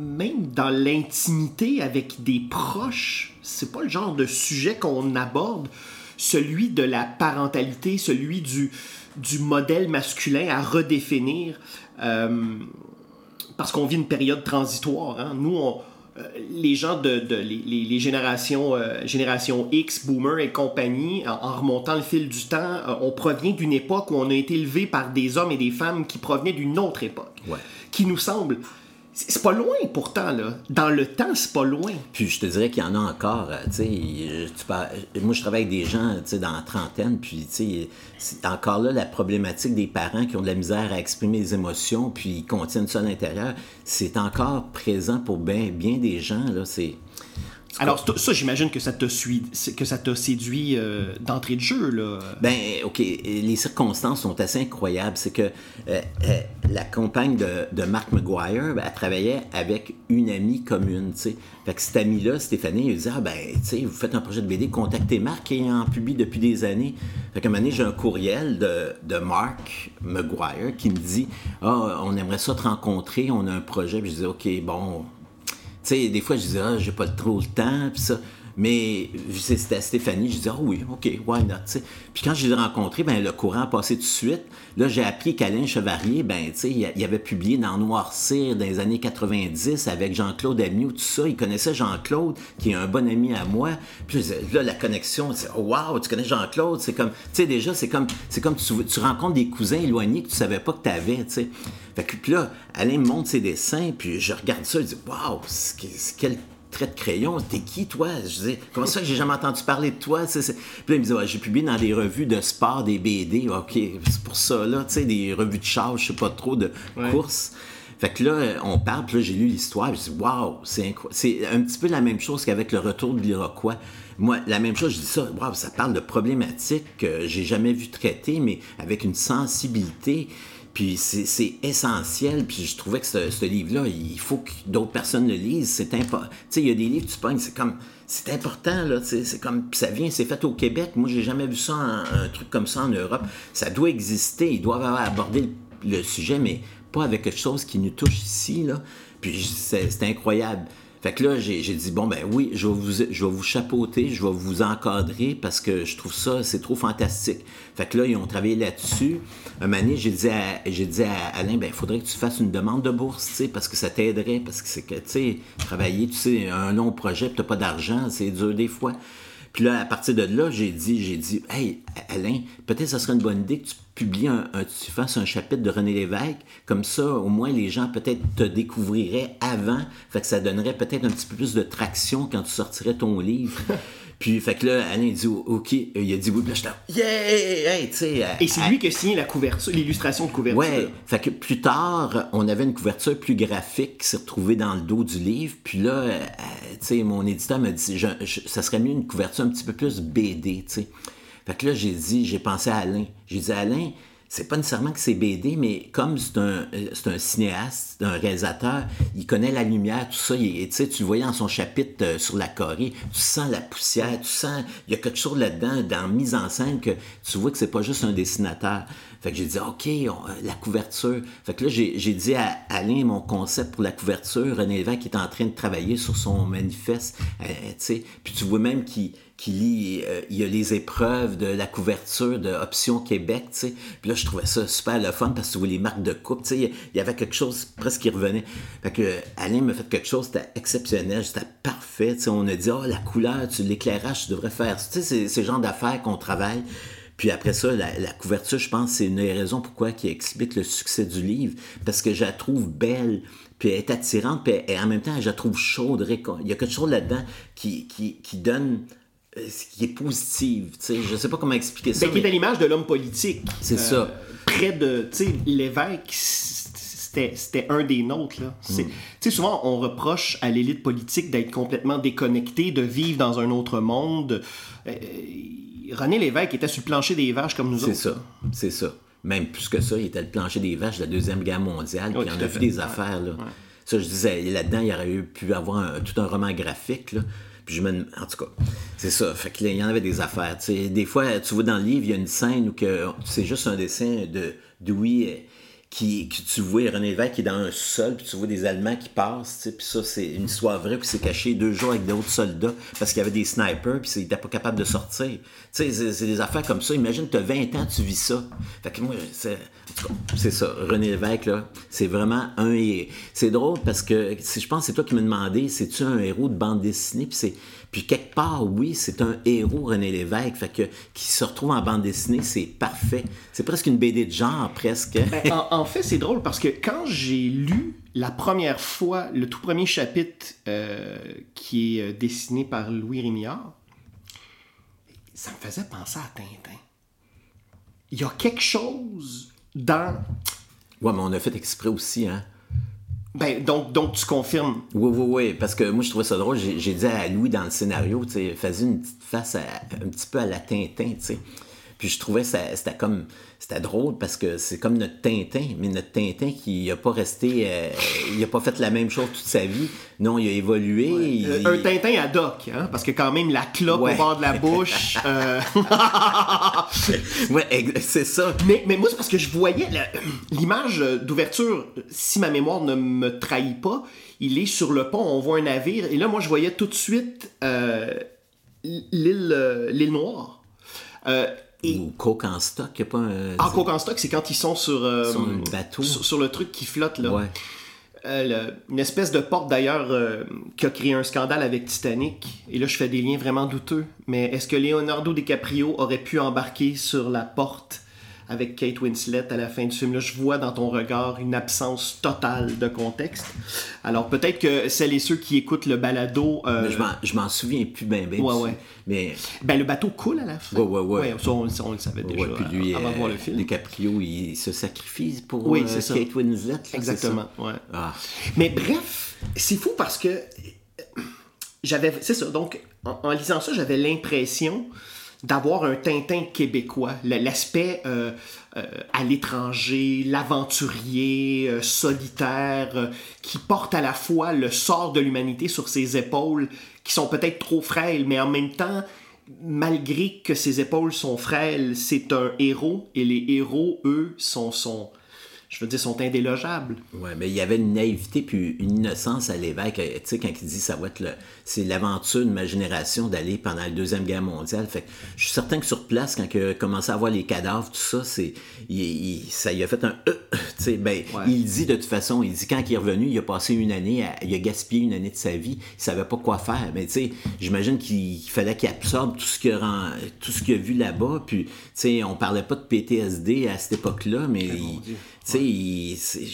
même dans l'intimité avec des proches, c'est pas le genre de sujet qu'on aborde, celui de la parentalité, celui du, du modèle masculin à redéfinir, euh, parce qu'on vit une période transitoire. Hein. Nous, euh, les gens de, de- les, les- générations, euh, génération X, Boomer et compagnie, en, en remontant le fil du temps, on provient d'une époque où on a été élevé par des hommes et des femmes qui provenaient d'une autre époque. Ouais. Qui nous semble. C'est pas loin pourtant, là. Dans le temps, c'est pas loin. Puis je te dirais qu'il y en a encore, euh, tu sais, euh, tu par- moi je travaille avec des gens, dans la trentaine, puis c'est encore là la problématique des parents qui ont de la misère à exprimer les émotions, puis ils contiennent ça à l'intérieur, c'est encore présent pour bien, bien des gens, là, c'est... Alors, ça, ça, j'imagine que ça t'a sui- que ça t'a séduit euh, d'entrée de jeu, là. Ben, OK, les circonstances sont assez incroyables. C'est que euh, euh, la compagne de, de Mark McGuire, ben, elle travaillait avec une amie commune, tu sais. Fait que cette amie-là, Stéphanie, elle disait, ah ben, tu sais, vous faites un projet de BD, contactez Marc, il en publie depuis des années. Fait qu'à un moment donné, j'ai un courriel de, de Mark McGuire qui me dit, ah, on aimerait ça te rencontrer, on a un projet. Puis je disais, OK, bon, sais, des fois, je disais, ah, j'ai pas trop le temps, ça. Mais c'était à Stéphanie, je disais, ah oui, OK, why not. Puis quand je l'ai rencontré, ben, le courant a passé tout de suite. Là, j'ai appris qu'Alain Chevalier, ben, il avait publié dans Noircir dans les années 90 avec Jean-Claude Agnew, tout ça. Il connaissait Jean-Claude, qui est un bon ami à moi. Puis là, la connexion, c'est, oh, wow, tu connais Jean-Claude? C'est comme, tu sais, déjà, c'est comme, c'est comme tu, rencontres des cousins éloignés que tu savais pas que tu avais, tu sais. Fait que, puis là, Alain me montre ses dessins, puis je regarde ça, je dis, wow, quel trait de crayon, t'es qui toi? Je dis, comment ça que j'ai jamais entendu parler de toi? Puis là, il me dit, Ouais, j'ai publié dans des revues de sport, des BD, ok, c'est pour ça, là, tu sais, des revues de charge, je sais pas trop, de course. Fait que là, on parle, puis là, j'ai lu l'histoire, je dis, waouh, c'est incroyable. C'est un petit peu la même chose qu'avec le retour de l'Iroquois. Moi, la même chose, je dis ça, waouh, ça parle de problématiques que j'ai jamais vu traiter, mais avec une sensibilité. Puis c'est essentiel. Puis je trouvais que ce, livre-là, il faut que d'autres personnes le lisent. C'est important. Tu sais, il y a des livres tu pognes, c'est comme. C'est important, là. C'est comme. Puis ça vient, c'est fait au Québec. Moi, j'ai jamais vu ça, un, truc comme ça en Europe. Ça doit exister. Ils doivent avoir abordé le, sujet, mais pas avec quelque chose qui nous touche ici, là. Puis c'est incroyable. Fait que là, j'ai dit, bon, ben oui, je vais, vous, je vais vous chapeauter, je vais vous encadrer parce que je trouve ça, c'est trop fantastique. Fait que là, ils ont travaillé là-dessus. Un moment donné, j'ai dit, à, dit à Alain, ben il faudrait que tu fasses une demande de bourse, tu sais, parce que ça t'aiderait, parce que c'est que, tu sais, travailler, tu sais, un long projet, puis t'as pas d'argent, c'est dur des fois. Puis là, à partir de là, j'ai dit, j'ai dit, hey, Alain, peut-être ça serait une bonne idée que tu publies un, tu fasses un chapitre de René Lévesque. Comme ça, au moins, les gens peut-être te découvriraient avant. Fait que ça donnerait peut-être un petit peu plus de traction quand tu sortirais ton livre. Puis, fait que là, Alain dit, OK, il a dit oui. Puis là, j'étais, yeah, hey, tu sais. Et c'est lui qui a signé la couverture, l'illustration de couverture. Ouais, fait que plus tard, on avait une couverture plus graphique qui s'est retrouvée dans le dos du livre. Puis là, euh, tu sais, mon éditeur m'a dit, je- je- ça serait mieux une couverture un petit peu plus BD, tu sais. Fait que là, j'ai dit, j'ai pensé à Alain. J'ai dit, Alain, c'est pas nécessairement que c'est BD, mais comme c'est un, euh, un cinéaste, un réalisateur, il connaît la lumière, tout ça. Tu le voyais dans son chapitre euh, sur la Corée, tu sens la poussière, tu sens, il y a quelque chose là-dedans, dans la mise en scène, que tu vois que c'est pas juste un dessinateur. Fait que j'ai dit, OK, euh, la couverture. Fait que là, j'ai dit à Alain mon concept pour la couverture. René Lévesque est en train de travailler sur son manifeste. euh. Puis tu vois même qu'il qu'il lit, euh, il y a les épreuves de la couverture de Option Québec, tu sais. Puis là, je trouvais ça super le fun parce que tu vois les marques de coupe, tu sais. Il y avait quelque chose presque qui revenait. Fait que Alain m'a fait quelque chose, c'était exceptionnel, c'était parfait, tu sais. On a dit, oh, la couleur, tu l'éclairage, tu devrais faire. Tu sais, c'est le genre d'affaires qu'on travaille. Puis après ça, la, couverture, je pense, c'est une des raisons pourquoi qui explique le succès du livre. Parce que je la trouve belle, puis elle est attirante, puis et en même temps, je la trouve chaude. Il y a quelque chose là-dedans qui, qui, qui donne. Euh, qui est positive. Tu sais, je sais pas comment expliquer ça. Ben, qui est mais- à l'image de l'homme politique. Euh, C'est ça. Près de, tu sais, l'évêque, c'était un des nôtres, là. C'est- Mm. Tu sais, souvent, on reproche à l'élite politique d'être complètement déconnectée, de vivre dans un autre monde. Euh, René Lévesque était sur le plancher des vaches comme nous C'est autres. ça, c'est ça. Même plus que ça, il était le plancher des vaches de la Deuxième Guerre mondiale, Oui, puis il en a vu des affaires, là. Ça, je disais, là-dedans, il aurait eu pu avoir un- tout un roman graphique, là. Puis je me... En tout cas, c'est ça. Fait que là, il y en avait des affaires. Des fois, tu vois dans le livre, il y a une scène où que c'est juste un dessin de Dewey... qui, que tu vois René Lévesque qui est dans un sol, puis tu vois des Allemands qui passent, puis ça, c'est une histoire vraie, puis c'est caché deux jours avec d'autres soldats parce qu'il y avait des snipers, puis il n'était pas capable de sortir. C'est des affaires comme ça. Imagine, tu as 20 ans, tu vis ça. Fait que moi, c'est, ça. René Lévesque, là, c'est vraiment un. hé- C'est drôle parce que si je pense que c'est toi qui m'as demandé, c'est-tu un héros de bande dessinée, puis c'est. Puis quelque part, oui, c'est un héros, René Lévesque, fait que qui se retrouve en bande dessinée, c'est parfait. C'est presque une BD de genre, presque. Ben, en, en fait, c'est drôle parce que quand j'ai lu la première fois le tout premier chapitre euh, qui est euh, dessiné par Louis Rémillard, ça me faisait penser à Tintin. Il y a quelque chose dans. Ouais, mais on a fait exprès aussi, hein. Ben, donc, donc tu confirmes. Oui, oui, oui, parce que moi, je trouvais ça drôle. J'ai dit à Louis dans le scénario, tu sais, faisait une petite face à- un petit peu à la Tintin, tu sais. Puis je trouvais ça, c'était comme, c'était drôle parce que c'est comme notre Tintin, mais notre Tintin qui n'a pas resté, euh, il a pas fait la même chose toute sa vie. Non, il a évolué. il- Euh, un Tintin à doc, hein, parce que quand même la clope Ouais. au bord de la bouche. euh, Ouais, c'est ça. Mais, mais moi, c'est parce que je voyais l'image d'ouverture, si ma mémoire ne me trahit pas, il est sur le pont, on voit un navire, et là, moi, je voyais tout de suite euh, l'île euh, l'île Noire. Euh, et Ou Coke en stock, n'y a pas un. en Coke en stock, c'est quand ils sont sur, euh, Sur le bateau. Sur, sur le truc qui flotte, là. Ouais. Euh, le- une espèce de porte d'ailleurs euh, qui a créé un scandale avec Titanic. Et là, je fais des liens vraiment douteux. Mais est-ce que Leonardo DiCaprio aurait pu embarquer sur la porte avec Kate Winslet à la fin du film? Là, je vois dans ton regard une absence totale de contexte. Alors peut-être que celles et ceux qui écoutent le balado. euh, je m'en- souviens plus bien, bien. Ouais, ouais. Mais ben, le bateau coule à la fin. Ouais, ouais, ouais. ça, on, le savait déjà Ouais, puis lui, avant de euh, voir le film. DiCaprio, il se sacrifie pour Oui, euh, ça. Kate Winslet. là, Exactement, ouais. Ah. Mais bref, c'est fou parce que euh, j'avais. C'est ça. Donc, en, en lisant ça, j'avais l'impression d'avoir un Tintin québécois. L'aspect euh, euh, à l'étranger, l'aventurier, euh, solitaire, euh, qui porte à la fois le sort de l'humanité sur ses épaules, qui sont peut-être trop frêles, mais en même temps, malgré que ses épaules sont frêles, c'est un héros, et les héros, eux, sont, sont je veux dire, sont indélogeables. Ouais, mais il y avait une naïveté puis une innocence à l'évêque. euh, Tu sais, quand il dit ça va être le, c'est l'aventure de ma génération d'aller pendant la Deuxième Guerre mondiale. Fait que je suis certain que sur place, quand il a commencé à voir les cadavres, tout ça, c'est, il, il- ça lui a fait un euh, tu sais, ben, Ouais. il dit de toute façon, il dit quand il est revenu, il a passé une année, à- il a gaspillé une année de sa vie, il savait pas quoi faire. Mais tu sais, j'imagine qu'il fallait qu'il absorbe tout ce qu'il a, tout ce qu'il a vu là-bas. Puis, tu sais, on parlait pas de PTSD à cette époque-là, mais il-. Tu sais,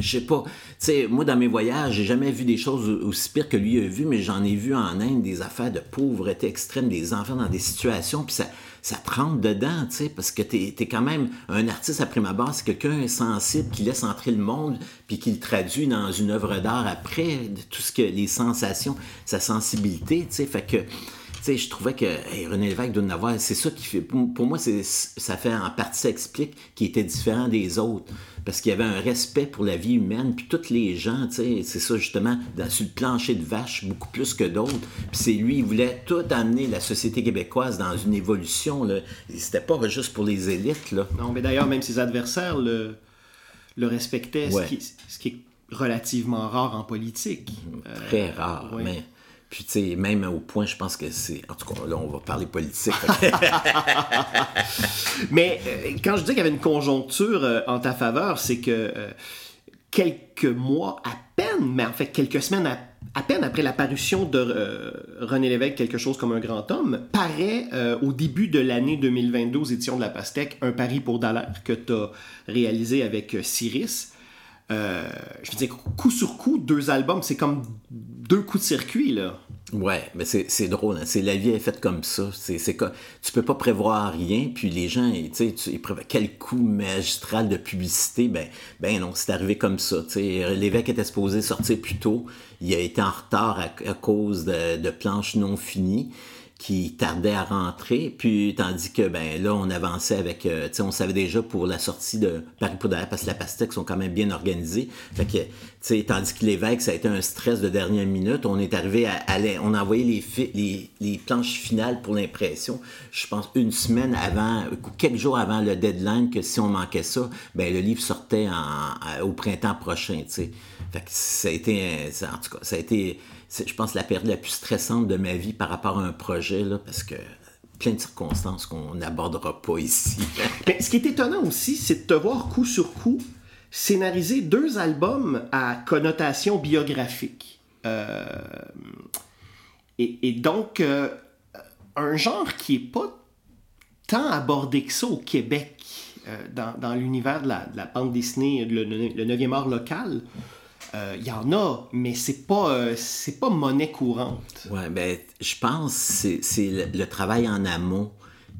je sais pas. Tu sais, moi, dans mes voyages, j'ai jamais vu des choses aussi pires que lui a vu, mais j'en ai vu en Inde des affaires de pauvreté extrême, des enfants dans des situations, puis ça, ça dedans, tu sais, parce que t'es es quand même un artiste à prime abord, c'est quelqu'un sensible qui laisse entrer le monde, puis qui le traduit dans une œuvre d'art après, tout ce que les sensations, sa sensibilité, tu sais, fait que sais, je trouvais que hey, René Lévesque doit en avoir. C'est ça qui fait. Pour, pour moi, c'est, ça fait en partie, ça explique qu'il était différent des autres. Parce qu'il y avait un respect pour la vie humaine, puis tous les gens, tu sais, c'est ça justement, dans, sur le plancher de vache, beaucoup plus que d'autres. Puis c'est lui, il voulait tout amener la société québécoise dans une évolution. Là. C'était pas juste pour les élites, là. Non, mais d'ailleurs, même ses adversaires le, le respectaient, Ouais. ce, qui, ce qui est relativement rare en politique. Euh, Très rare, ouais. mais. Puis, tu sais, même au point, je pense que c'est. En tout cas, là, on va parler politique. mais euh, quand je dis qu'il y avait une conjoncture euh, en ta faveur, c'est que euh, quelques mois à peine, mais en fait quelques semaines à, à peine après la parution de René Lévesque, quelque chose comme un grand homme, paraît au début de l'année 2022 aux éditions de la Pastèque, un pari pour Dallaire que tu as réalisé avec Cyrus. Euh, je veux dire, coup sur coup, deux albums, c'est comme deux coups de circuit, là. Ouais, mais c'est drôle. hein. C'est la vie est faite comme ça. C'est c'est tu peux pas prévoir rien. Puis les gens, tu sais, tu- ils prévoient quel coup magistral de publicité? Ben, ben non, c'est arrivé comme ça. L'évêque était supposé sortir plus tôt. Il a été en retard à, cause de planches non finies. Qui tardait à rentrer, puis tandis que ben là on avançait avec, euh, tu sais, on savait déjà pour la sortie de Paris derrière parce que la Pastèque sont quand même bien organisés, fait que tu sais, tandis que l'évêque ça a été un stress de dernière minute, on est arrivé à, on a envoyé les, planches finales pour l'impression, je pense une semaine avant, quelques jours avant le deadline que si on manquait ça, ben le livre sortait au printemps prochain, tu sais, fait que ça a été, en tout cas, ça a été c'est, je pense, la période la plus stressante de ma vie par rapport à un projet, là, parce que plein de circonstances qu'on n'abordera pas ici. Mais ce qui est étonnant aussi, c'est de te voir coup sur coup scénariser deux albums à connotation biographique. Euh, et, donc, euh, un genre qui est pas tant abordé que ça au Québec, euh, dans, dans l'univers de la, bande dessinée, le, le 9e art local. Il euh, y en a, mais c'est pas, euh, c'est pas monnaie courante. Ouais, ben, je pense que c'est le, travail en amont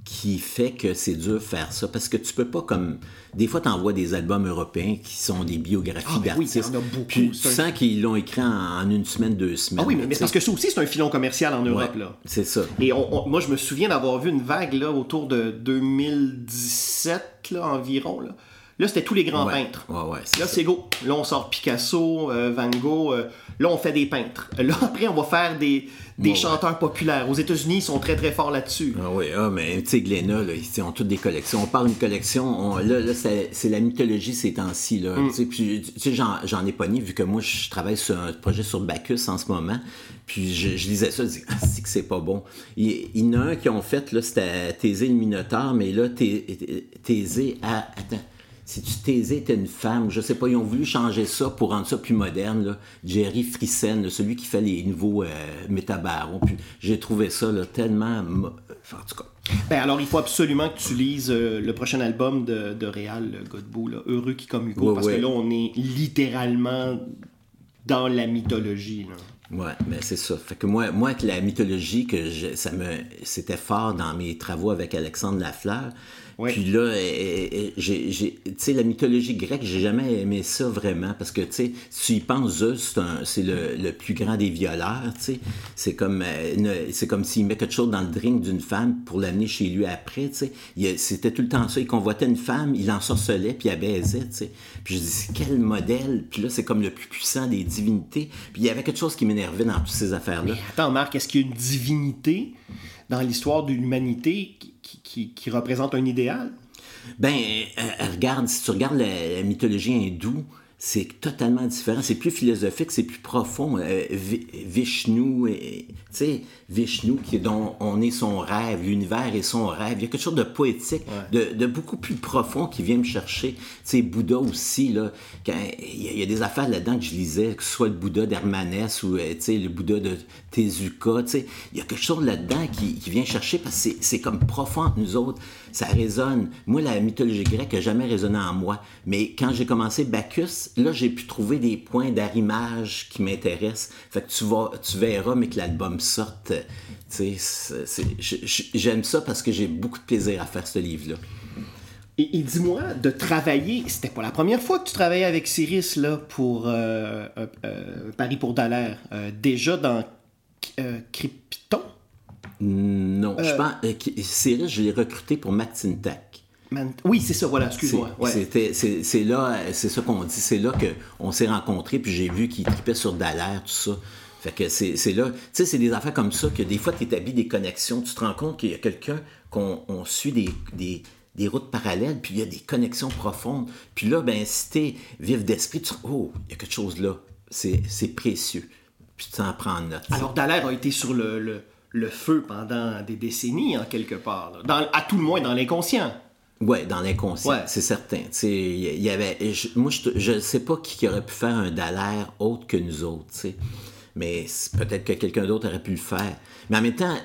qui fait que c'est dur de faire ça. Parce que tu peux pas comme. Des fois, tu envoies des albums européens qui sont des biographies ah, ben d'artistes. Oui, beaucoup. Puis, tu sens qu'ils l'ont écrit en, une semaine, deux semaines. Ah oui, mais, parce que ça aussi, c'est un filon commercial en Europe. là. C'est ça. Et moi, je me souviens d'avoir vu une vague là, autour de 2017 là, environ. Là Là, c'était tous les grands peintres. là, c'est go. Là, on sort Picasso, euh, Van Gogh. Euh, là, on fait des peintres. Là, après, on va faire des, des chanteurs populaires. Aux États-Unis, ils sont très, très forts là-dessus. Ah oui, ah, mais tu sais, Glénat, là, ils ont toutes des collections. On parle d'une collection. là, là c'est la mythologie ces temps-ci. Là. Mm. Tu sais, j'en ai pas ni, vu que moi, je travaille sur un projet sur Bacchus en ce moment. Puis je, lisais ça, je dis, ah, c'est que c'est pas bon. Il, y en a un qui ont fait, là, c'était Thésée le Minotaure, mais là, Thésée à. Attends si tu taisais, t'es une femme, je sais pas, ils ont voulu changer ça pour rendre ça plus moderne. Là. Jerry Frissen, celui qui fait les nouveaux euh, métabarons. J'ai trouvé ça là, tellement. Enfin, en tout cas. Ben alors, il faut absolument que tu lises euh, le prochain album de, de Réal Godbout, là, Heureux qui comme Hugo, parce que là, on est littéralement dans la mythologie. Là. Ouais, ben c'est ça. Fait que moi, moi, la mythologie, que ça me, c'était fort dans mes travaux avec Alexandre Lafleur. Puis là, tu sais, la mythologie grecque, j'ai jamais aimé ça vraiment parce que, tu sais, si tu y penses, Zeus, c'est le, plus grand des violeurs, tu sais. C'est comme, euh, c'est comme s'il met quelque chose dans le drink d'une femme pour l'amener chez lui après, tu sais. C'était tout le temps ça. Il convoitait une femme, il ensorcelait, puis il baisait, tu sais. Puis je dis, quel modèle. Puis là, c'est comme le plus puissant des divinités. Puis il y avait quelque chose qui m'énervait dans toutes ces affaires-là. attends, Marc, est-ce qu'il y a une divinité? Dans l'histoire de l'humanité qui, représente un idéal? Ben, euh, regarde, si tu regardes la, mythologie hindoue, c'est totalement différent. C'est plus philosophique, c'est plus profond. Euh, Vishnu, tu sais, Vishnu, qui est dont on est son rêve, l'univers est son rêve. Il y a quelque chose de poétique, de, beaucoup plus profond qui vient me chercher. Tu sais, Bouddha aussi, là, il y, a des affaires là-dedans que je lisais, que ce soit le Bouddha d'Hermanès ou euh, tu sais, le Bouddha de Tezuka, tu sais, il y a quelque chose là-dedans qui, vient chercher parce que c'est comme profond entre nous autres. Ça résonne. Moi, la mythologie grecque n'a jamais résonné en moi. Mais quand j'ai commencé Bacchus, là, j'ai pu trouver des points d'arrimage qui m'intéressent. Fait que tu, vas, tu verras, mais que l'album sorte J'aime ça parce que j'ai beaucoup de plaisir à faire ce livre-là. Et, dis-moi, de travailler, c'était pas la première fois que tu travaillais avec Cyrus là, pour euh, euh, euh, Paris pour Dallaire. déjà dans Crypton Non, je pense. Cyrus, je l'ai recruté pour Martin Tech. Oui, c'est ça, voilà, excuse-moi. C'est là, c'est ça qu'on dit, c'est là qu'on s'est rencontrés, puis j'ai vu qu'il tripait sur Dallaire, tout ça. Fait que c'est là, tu sais, c'est des affaires comme ça que des fois, tu établis des connexions. Tu te rends compte qu'il y a quelqu'un qu'on suit des, des, routes parallèles, puis il y a des connexions profondes. Puis là, ben, si t'es vif d'esprit, tu oh, il y a quelque chose là. C'est précieux. Puis tu en prends note. Alors, Dallaire a été sur le, le, feu pendant des décennies, en quelque part. Dans, à tout le moins dans l'inconscient. Oui, dans l'inconscient, c'est certain. Il y avait, moi, je ne sais pas qui aurait pu faire un Dallaire autre que nous autres. sais mais peut-être que quelqu'un d'autre aurait pu le faire. Mais en même temps,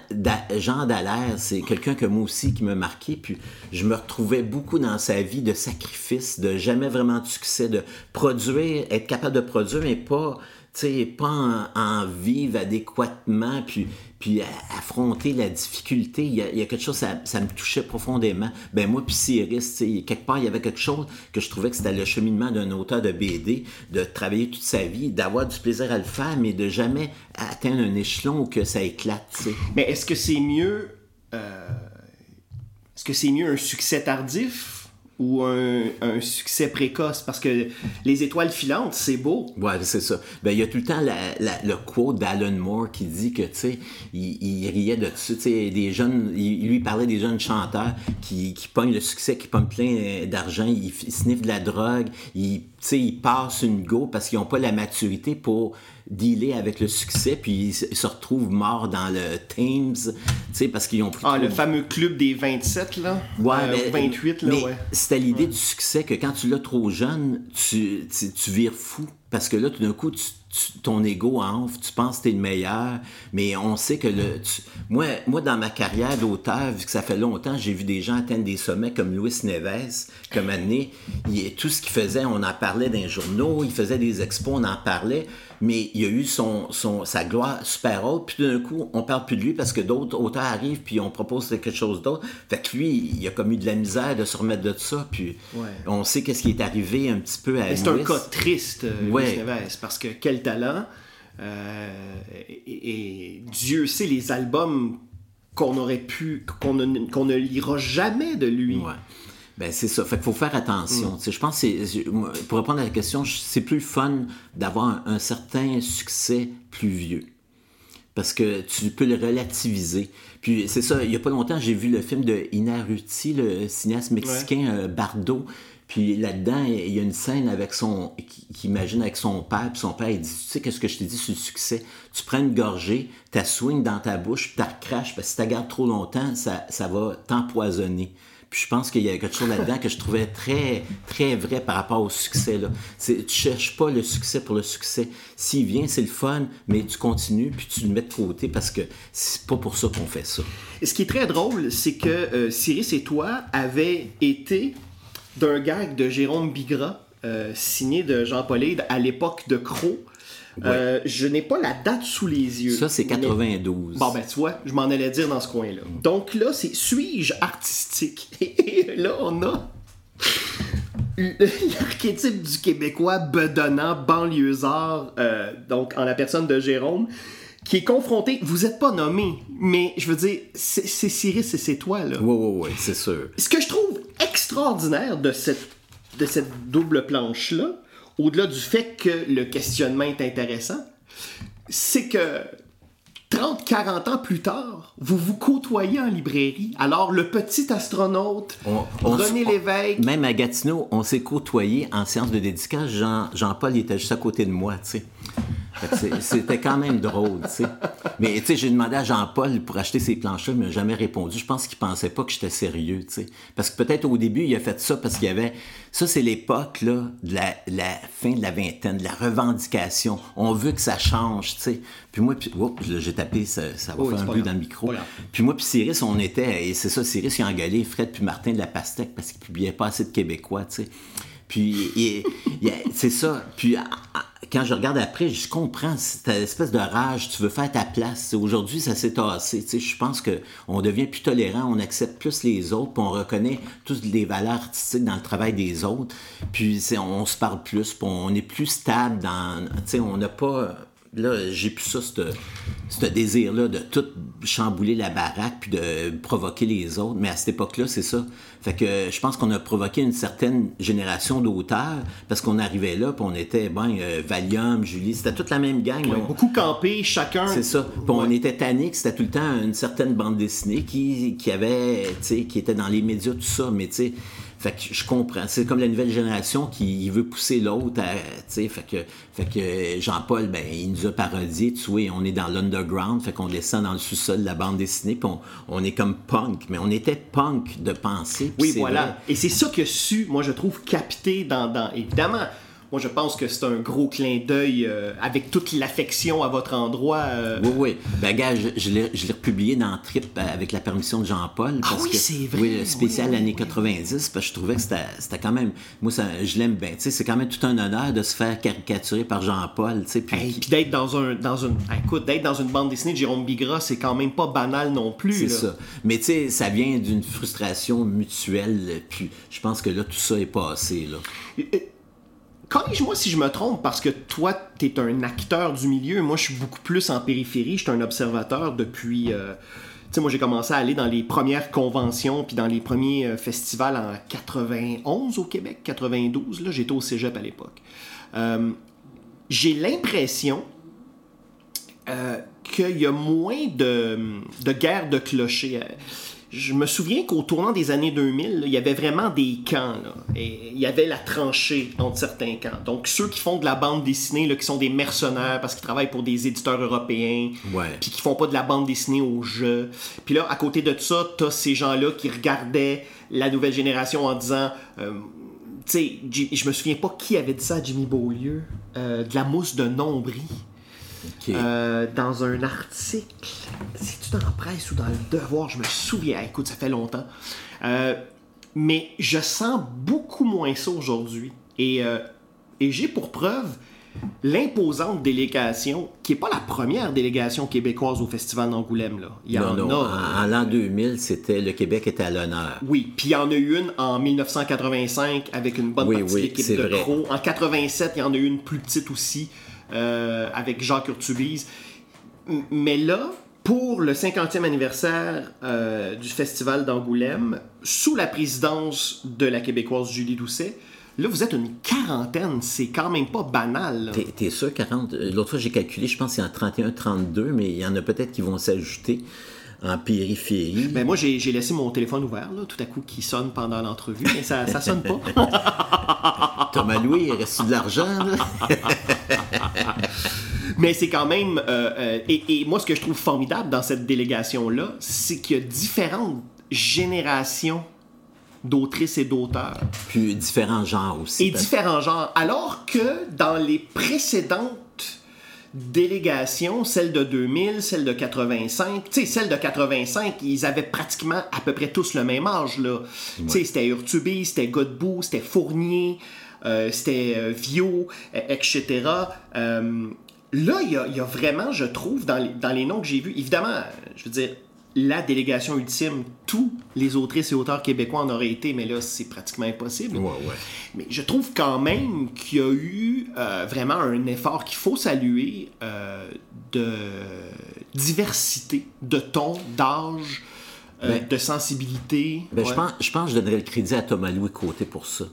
Jean Dallaire, c'est quelqu'un que moi aussi qui m'a marqué, puis je me retrouvais beaucoup dans sa vie de sacrifice, de jamais vraiment de succès, de produire, être capable de produire, mais pas sais, pas en, vivre adéquatement, puis, puis affronter la difficulté. Il y, a, quelque chose, ça, ça, me touchait profondément. Ben moi, puis Cyrus, quelque part, il y avait quelque chose que je trouvais que c'était le cheminement d'un auteur de BD, de travailler toute sa vie, d'avoir du plaisir à le faire, mais de jamais atteindre un échelon où que ça éclate. sais. Mais est-ce que c'est mieux... Euh, est-ce que c'est mieux un succès tardif ou un, succès précoce parce que les étoiles filantes, c'est beau. Ouais, c'est ça. Ben, il y a tout le temps le quote d'Alan Moore qui dit que, tu sais, il, riait de ça, tu sais, des jeunes, il, lui parlait des jeunes chanteurs qui, qui pognent le succès, qui pognent plein d'argent, ils, sniffent de la drogue, ils, ils passent une go parce qu'ils n'ont pas la maturité pour dealer avec le succès, puis ils se retrouvent morts dans le Thames, parce qu'ils ont plus Ah, le fameux club des 27, là? Ouais, euh, mais, 28, là, ouais. C'était l'idée du succès que quand tu l'as trop jeune, tu, tu, tu vires fou. Parce que là, tout d'un coup, tu ton ego enfle, tu penses que tu es le meilleur, mais on sait que le. moi, moi, dans ma carrière d'auteur, vu que ça fait longtemps, j'ai vu des gens atteindre des sommets comme Luis Neves, comme année. Tout ce qu'il faisait, on en parlait dans les journaux, il faisait des expos, on en parlait, mais il a eu son, son, sa gloire super haute, puis d'un coup, on parle plus de lui parce que d'autres auteurs arrivent, puis on propose quelque chose d'autre. Fait que lui, il a comme eu de la misère de se remettre de ça, puis on sait qu'est-ce qui est arrivé un petit peu à C'est un cas triste, euh, Luis Neves, parce que quel talent. Euh, et, Dieu sait les albums qu'on aurait pu, qu'on ne, qu'on ne lira jamais de lui. Ouais. Ben, c'est ça. Fait qu'il faut faire attention. Mm. Je pense que pour répondre à la question, c'est plus fun d'avoir un, certain succès plus vieux. Parce que tu peux le relativiser. Puis c'est ça, il n'y a pas longtemps, j'ai vu le film de Inaruti, le cinéaste mexicain euh, Bardo, puis là-dedans, il y a une scène avec son, qui, imagine avec son père, puis son père, il dit, tu sais, qu'est-ce que je t'ai dit sur le succès? Tu prends une gorgée, tu swing dans ta bouche, puis tu craches, parce que si tu gardes trop longtemps, ça, ça va t'empoisonner. Puis je pense qu'il y a quelque chose là-dedans que je trouvais très, très vrai par rapport au succès. Là. Tu cherches pas le succès pour le succès. S'il vient, c'est le fun, mais tu continues, puis tu le mets de côté parce que c'est pas pour ça qu'on fait ça. Ce qui est très drôle, c'est que euh, Cyrus et toi avaient été d'un gag de Jérôme Bigra, euh, signé de Jean-Paul à l'époque de Croc. Euh, je n'ai pas la date sous les yeux. Ça, c'est 92. Bon, ben, tu vois, je m'en allais dire dans ce coin-là. Donc là, c'est Suis-je artistique? Et là, on a l'archétype du Québécois bedonnant, banlieusard, euh, donc en la personne de Jérôme, qui est confronté. Vous n'êtes pas nommé, mais je veux dire, c'est Cyrus et c'est toi, là. Oui, oui, oui, c'est sûr. Ce que je trouve extraordinaire de cette, de cette double planche-là, au-delà du fait que le questionnement est intéressant, c'est que 30, 40 ans plus tard, vous vous côtoyez en librairie. Alors, le petit astronaute, René Lévesque... Même à Gatineau, on s'est côtoyé en séance de dédicace. Jean, Jean-Paul était juste à côté de moi, tu sais. C'était quand même drôle, tu sais. Mais tu sais, j'ai demandé à Jean-Paul pour acheter ces planches-là, il m'a jamais répondu. Je pense qu'il pensait pas que j'étais sérieux, tu sais. Parce que peut-être au début, il a fait ça parce qu'il y avait... Ça, c'est l'époque, là, de la, fin de la vingtaine, de la revendication. On veut que ça change, tu sais. Puis moi, puis... j'ai tapé, ça, va faire un bruit dans le micro. Puis moi, puis Cyrus, on était... Et c'est ça, Cyrus, il a engueulé Fred puis Martin de la Pastèque parce qu'il publiait pas assez de Québécois, tu sais. Puis c'est ça. Puis quand je regarde après, je comprends cette espèce de rage. Tu veux faire ta place. Aujourd'hui, ça s'est tassé. Je pense qu'on devient plus tolérant, on accepte plus les autres, puis on reconnaît toutes les valeurs artistiques dans le travail des autres. Puis on, se parle plus, puis on est plus stable dans. On n'a pas là, j'ai plus ça, ce désir-là de tout chambouler la baraque puis de provoquer les autres. Mais à cette époque-là, c'est ça. Fait que je pense qu'on a provoqué une certaine génération d'auteurs parce qu'on arrivait là puis on était, ben, euh, Valium, Julie, c'était toute la même gang. beaucoup campé, chacun. C'est ça. Puis on était tannique, c'était tout le temps une certaine bande dessinée qui, qui avait, tu sais, qui était dans les médias, tout ça. Mais tu sais, fait que je comprends. C'est comme la nouvelle génération qui veut pousser l'autre à, fait que, fait que Jean-Paul, ben, il nous a parodié, tu vois, on est dans l'underground, fait qu'on descend dans le sous-sol de la bande dessinée, puis on, est comme punk, mais on était punk de penser. Oui, voilà. Et c'est ça que su, moi, je trouve, capté dans, dans évidemment, moi, je pense que c'est un gros clin d'œil euh, avec toute l'affection à votre endroit. euh. Oui, oui. Ben, gars, je, je l'ai republié dans Trip euh, avec la permission de Jean-Paul. Ah oui, c'est vrai, Oui, le spécial oui, années oui. 90, parce que je trouvais que c'était quand même. Moi, ça, je l'aime bien. Tu sais, c'est quand même tout un honneur de se faire caricaturer par Jean-Paul. Tu sais, puis. Hey, puis d'être dans un dans une ah, écoute d'être dans une bande dessinée de Jérôme Bigra c'est quand même pas banal non plus C'est ça. Mais tu sais, ça vient d'une frustration mutuelle. Puis je pense que là, tout ça est passé. Là. Corrige-moi si je me trompe, parce que toi, tu es un acteur du milieu. Moi, je suis beaucoup plus en périphérie. Je suis un observateur depuis. euh, Tu sais, moi, j'ai commencé à aller dans les premières conventions, puis dans les premiers euh, festivals en 91 au Québec, 92. Là, j'étais au cégep à l'époque. Euh, j'ai l'impression qu'il y a moins de, de guerre de clochers. Je me souviens qu'au tournant des années 2000, là, il y avait vraiment des camps. là. et il y avait la tranchée entre certains camps. Donc, ceux qui font de la bande dessinée, là, qui sont des mercenaires parce qu'ils travaillent pour des éditeurs européens, puis qui font pas de la bande dessinée au jeu. Puis là, à côté de tout ça, t'as ces gens-là qui regardaient la nouvelle génération en disant... euh, tu sais, je me souviens pas qui avait dit ça à Jimmy Beaulieu. euh, de la mousse de nombril. Euh, dans un article. C'est-tu dans la presse ou dans le devoir? Je me souviens. Écoute, ça fait longtemps. Euh, mais je sens beaucoup moins ça aujourd'hui. Et, euh, et j'ai pour preuve l'imposante délégation, qui n'est pas la première délégation québécoise au Festival d'Angoulême. Il y non, en non. a. En, en l'an 2000, c'était le Québec était à l'honneur. Oui, puis il y en a eu une en 1985 avec une bonne Oui, partie oui, de l'équipe de vrai. Crow. En 87, il y en a eu une plus petite aussi euh, avec Jacques Urtubise. Mais là, pour le 50e anniversaire euh, du Festival d'Angoulême, sous la présidence de la Québécoise Julie Doucet, là, vous êtes une quarantaine. C'est quand même pas banal. T'es, sûr, 40? euh, L'autre fois, j'ai calculé, je pense qu'il y en a 31, 32, mais il y en a peut-être qui vont s'ajouter en périphérie. Ben moi, j'ai laissé mon téléphone ouvert, là, tout à coup, qui sonne pendant l'entrevue, mais ça, ça sonne pas. Thomas Louis, il reste de l'argent? Mais c'est quand même. euh, euh, et, et moi, ce que je trouve formidable dans cette délégation-là, c'est qu'il y a différentes générations d'autrices et d'auteurs. Puis différents genres aussi. Et parce- différents genres. Alors que dans les précédentes délégations, celle de 2000, celle de 85, tu sais, celle de 85, ils avaient pratiquement à peu près tous le même âge, là. Tu sais, c'était Urtubis, c'était Godbout, c'était Fournier, euh, c'était euh, euh, etc. Euh, là, il y, a- il y a vraiment, je trouve, dans les, dans les noms que j'ai vus, évidemment, je veux dire, la délégation ultime, tous les autrices et auteurs québécois en auraient été, mais là, c'est pratiquement impossible. Ouais, ouais. Mais je trouve quand même qu'il y a eu euh, vraiment un effort qu'il faut saluer euh, de diversité, de ton, d'âge, euh, Ben- de sensibilité. Ben, je, pense, je pense que je donnerais le crédit à Thomas Louis Côté pour ça.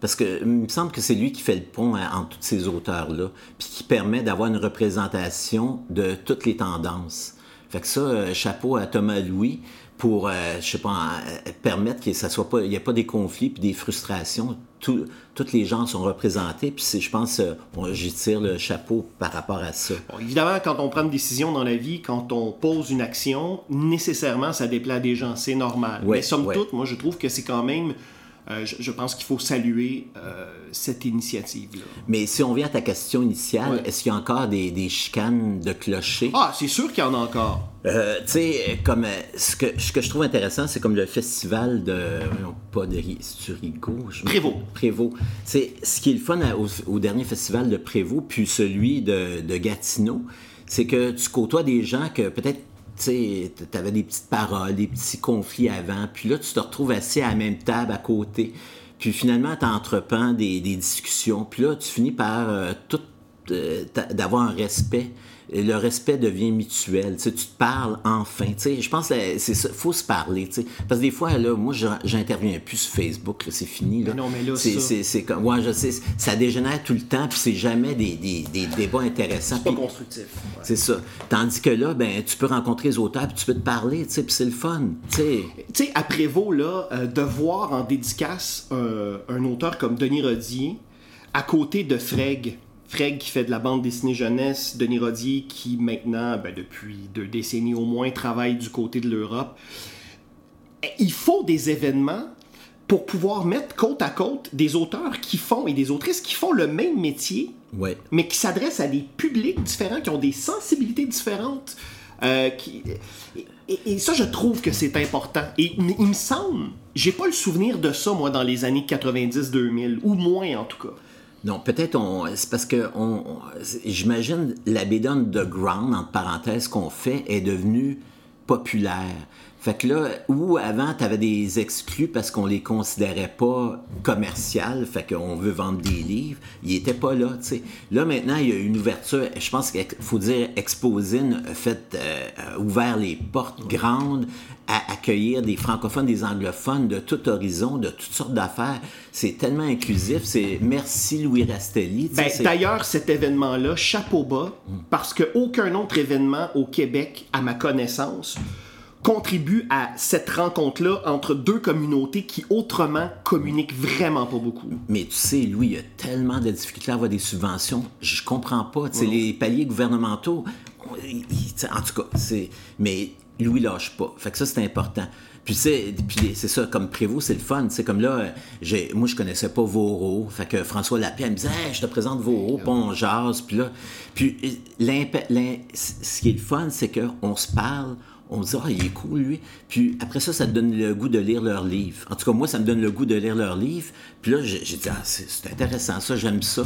Parce que il me semble que c'est lui qui fait le pont à- entre tous ces auteurs-là, puis qui permet d'avoir une représentation de toutes les tendances. Fait que ça, euh, chapeau à Thomas Louis pour, euh, je sais pas, euh, permettre que ça soit pas, il n'y ait pas des conflits puis des frustrations. Tout- tous les gens sont représentés, puis c'est- je pense, euh, j'y tire le chapeau par rapport à ça. Bon, évidemment, quand on prend une décision dans la vie, quand on pose une action, nécessairement, ça déplaît à des gens, c'est normal. Ouais, Mais somme ouais. toute, moi, je trouve que c'est quand même... euh, je, je pense qu'il faut saluer euh, cette initiative-là. Mais si on vient à ta question initiale, Ouais. est-ce qu'il y a encore des, des chicanes de clochers? Ah, c'est sûr qu'il y en a encore. Euh, tu sais, comme ce que, ce que je trouve intéressant, c'est comme le festival de. non, pas de Rigaud? Je Prévost. Prévost. C'est ce qui est le fun à- au, au dernier festival de Prévost, puis celui de, de Gatineau, c'est que tu côtoies des gens que peut-être. Tu avais des petites paroles, des petits conflits avant, puis là, tu te retrouves assis à la même table à côté, puis finalement, tu entreprends des, discussions, puis là, tu finis par euh, tout euh, d'avoir un respect. Et le respect devient mutuel. Tu, te parles enfin. Tu sais, je pense que c'est ça. faut se parler. tu sais. Parce que des fois, là, moi, j'interviens plus sur Facebook. C'est fini. Là. Mais non, mais là, c'est, comme. Ouais, je sais. Ça dégénère tout le temps, puis c'est jamais des, des, des débats intéressants. C'est pas constructif. Ouais. c'est ça. Tandis que là, ben, tu peux rencontrer les auteurs, puis tu peux te parler, tu sais, puis c'est le fun. Tu sais. Tu sais, à Prévost, là, euh, de voir en dédicace euh, un auteur comme Denis Rodier à côté de Freg. Freg qui fait de la bande dessinée jeunesse, Denis Rodier qui maintenant, ben, depuis deux décennies au moins, travaille du côté de l'Europe. Eh, Il faut des événements pour pouvoir mettre côte à côte des auteurs qui font et des autrices qui font le même métier, Ouais. mais qui s'adressent à des publics différents, qui ont des sensibilités différentes. euh, qui- et, et ça, je trouve que c'est important. Et il il me semble, j'ai pas le souvenir de ça, moi, dans les années 90-2000, ou moins en tout cas. Non, peut-être. C'est parce que j'imagine la BD underground, entre parenthèses, qu'on fait est devenue populaire. Fait que là, où avant, tu avais des exclus parce qu'on les considérait pas commerciales, fait qu'on veut vendre des livres, ils étaient pas là, tu sais. Là, maintenant, il y a une ouverture, je pense qu'il faut dire, Exposine a fait, euh, ouvert les portes grandes à accueillir des francophones, des anglophones de tout horizon, de toutes sortes d'affaires. C'est tellement inclusif. C'est merci Louis Rastelli. Ben, D'ailleurs, cet événement-là, chapeau bas, parce qu'aucun autre événement au Québec, à ma connaissance, contribue à cette rencontre-là entre deux communautés qui autrement communiquent vraiment pas beaucoup. Mais tu sais, Louis, il y a tellement de difficultés à avoir des subventions. Je comprends pas. Tu sais, les paliers gouvernementaux, ils- en tout cas, c'est. Mais Louis lâche pas. Fait que ça, c'est important. Puis, c'est, c'est ça, comme Prévost, c'est le fun. C'est comme là, j'ai, moi, je connaissais pas Vaureau. Fait que François Lapierre me disait, Hey, je te présente Vaureau, puis on jase. Puis là, puis ce qui est le fun, c'est qu'on se parle, on dit, ah, il est cool, lui. Puis après ça, ça te donne le goût de lire leurs livres. En tout cas, moi, ça me donne le goût de lire leurs livres. Puis là, j'ai dit, ah, c'est intéressant, ça, j'aime ça.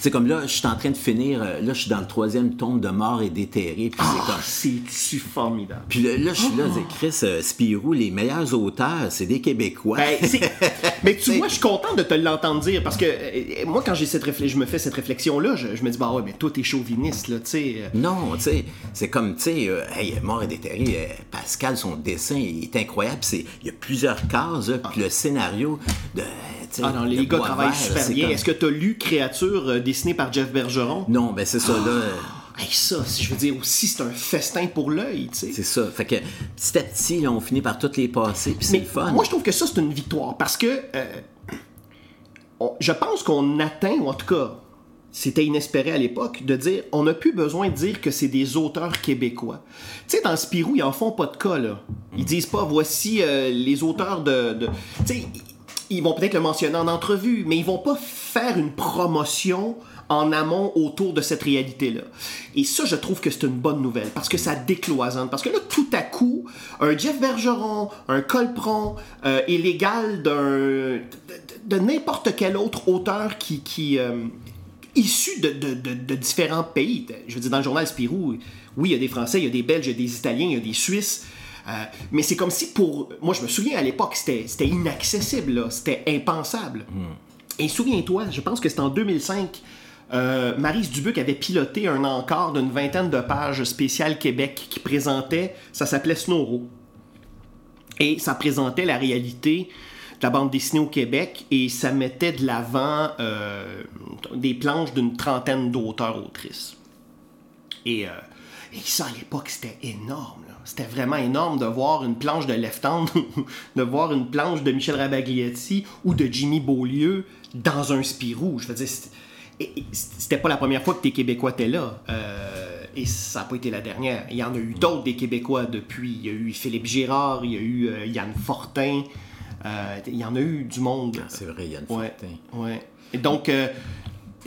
C'est comme là, je suis en train de finir, euh, là, je suis dans le troisième tome de Mort et déterré. Puis c'est Ah, comme. c'est-tu formidable. Puis là, là, je suis là, je dis, Chris, euh, Spirou, les meilleurs auteurs, c'est des Québécois. Ben, mais tu vois, je suis content de te l'entendre dire parce que euh, moi, quand j'ai cette réflexion, je me fais cette réflexion-là, je, je me dis, bah ouais, mais toi, t'es chauviniste, là, tu sais. euh. Non, tu sais, c'est comme, tu sais, hey, Mort et déterré, Pascal, son dessin, il est incroyable. Il y a plusieurs cases, là, puis le scénario de. Tu sais, Ah non, les gars travaillent super bien. comme- Est-ce que t'as lu Créature euh, dessinée par Jeff Bergeron? Non, ben c'est ça, là. euh, Hey, ça, si je veux dire aussi, c'est un festin pour l'œil, tu sais. C'est ça. Fait que petit à petit, là, on finit par toutes les passer, puis c'est fun. moi, je trouve que ça, c'est une victoire parce que euh, on- je pense qu'on atteint, ou en tout cas, c'était inespéré à l'époque, de dire on n'a plus besoin de dire que c'est des auteurs québécois. Tu sais, dans Spirou, ils en font pas de cas, là. Ils disent pas voici euh, les auteurs de. de- Tu sais, ils vont peut-être le mentionner en entrevue, mais ils vont pas faire une promotion en amont autour de cette réalité-là. Et ça, je trouve que c'est une bonne nouvelle, parce que ça décloisonne. Parce que là, tout à coup, un Jeff Bergeron, un Colpron euh, est l'égal d'un de, n'importe quel autre auteur qui... qui euh, issu de, de- de- de différents pays. Je veux dire, dans le journal Spirou, oui, il y a des Français, il y a des Belges, il y a des Italiens, il y a des Suisses. Euh, mais c'est comme si pour... Moi, je me souviens, à l'époque, c'était inaccessible. C'était impensable. Et souviens-toi, je pense que c'était en 2005, euh, Marise Dubuc avait piloté un encart d'une vingtaine de pages spéciales Québec qui présentait, ça s'appelait Snowro. Et ça présentait la réalité de la bande dessinée au Québec et ça mettait de l'avant euh, des planches d'une trentaine d'auteurs-autrices. Et, euh, et ça, à l'époque, c'était énorme. C'était vraiment énorme de voir une planche de Left Hand, de voir une planche de Michel Rabagliati ou de Jimmy Beaulieu dans un Spirou. Je veux dire, c'était- pas la première fois que tes Québécois étaient là. Euh, et ça n'a pas été la dernière. Il y en a eu d'autres des Québécois depuis. Il y a eu Philippe Girard, il y a eu euh, Yann Fortin. Euh, il y en a eu du monde. C'est vrai, Yann Ouais, Fortin. ouais. Et donc,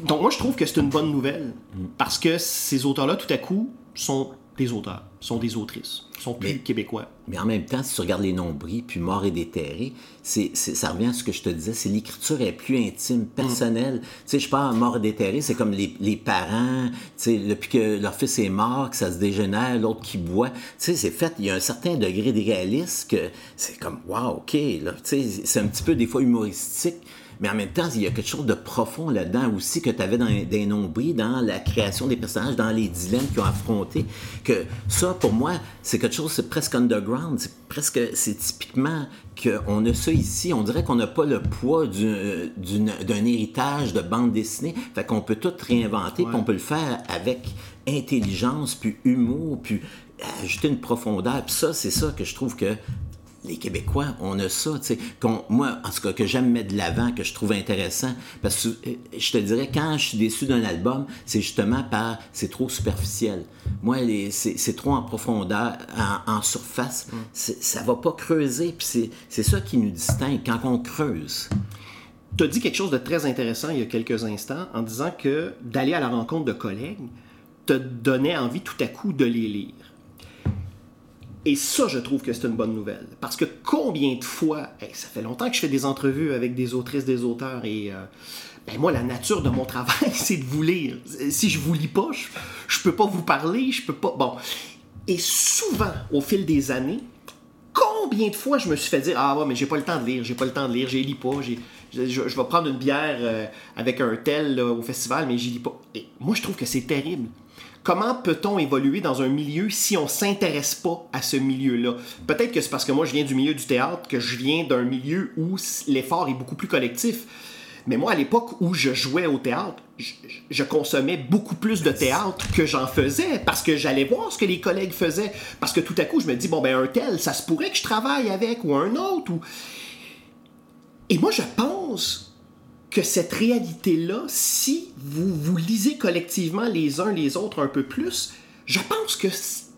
donc, moi, je trouve que c'est une bonne nouvelle. Mm. Parce que ces auteurs-là, tout à coup, sont des auteurs, sont des autrices, sont plus Mais- québécois. Mais en même temps, si tu regardes les nombris, puis Mort et déterré, c'est, ça revient à ce que je te disais, c'est l'écriture est plus intime, personnelle. Tu sais, je parle Mort et déterré, c'est comme les, les parents, tu sais, depuis que leur fils est mort, que ça se dégénère, l'autre qui boit. Tu sais, c'est fait, il y a un certain degré de réalisme que c'est comme, wow, OK, là, tu sais, c'est un petit peu des fois humoristique. Mais en même temps, il y a quelque chose de profond là-dedans aussi que tu avais dans des nombris, dans la création des personnages, dans les dilemmes qu'ils ont affrontés. Que ça, pour moi, c'est quelque chose, c'est presque underground. C'est presque, c'est typiquement qu'on a ça ici. On dirait qu'on n'a pas le poids d'une- d'un héritage de bande dessinée. Fait qu'on peut tout réinventer, puis on peut le faire avec intelligence, puis humour, puis ajouter une profondeur. Puis ça, c'est ça que je trouve que les Québécois, on a ça, tu sais. Moi, en tout cas, que j'aime mettre de l'avant, que je trouve intéressant. Parce que euh, je te dirais, quand je suis déçu d'un album, c'est justement par. C'est trop superficiel. Moi, c'est trop en profondeur, en, surface. Mm. Ça va pas creuser. Puis c'est ça qui nous distingue quand on creuse. Tu as dit quelque chose de très intéressant il y a quelques instants en disant que d'aller à la rencontre de collègues te donnait envie tout à coup de les lire. Et ça, je trouve que c'est une bonne nouvelle. Parce que combien de fois, ça fait longtemps que je fais des entrevues avec des autrices, des auteurs, et euh, ben moi, la nature de mon travail, c'est de vous lire. Si je vous lis pas, je, je peux pas vous parler, je peux pas. Bon. Et souvent, au fil des années, combien de fois je me suis fait dire Ah ouais, mais j'ai pas le temps de lire, j'ai pas le temps de lire, j'y lis pas, je, je, vais prendre une bière euh, avec un tel au festival, mais j'y lis pas. Et moi, je trouve que c'est terrible. Comment peut-on évoluer dans un milieu si on s'intéresse pas à ce milieu-là? Peut-être que c'est parce que moi, je viens du milieu du théâtre, que je viens d'un milieu où l'effort est beaucoup plus collectif. Mais moi, à l'époque où je jouais au théâtre, je, consommais beaucoup plus de théâtre que j'en faisais parce que j'allais voir ce que les collègues faisaient. Parce que tout à coup, je me dis, bon, ben, un tel, ça se pourrait que je travaille avec ou un autre. Ou... Et moi, je pense que cette réalité-là, si vous vous lisez collectivement les uns les autres un peu plus, je pense que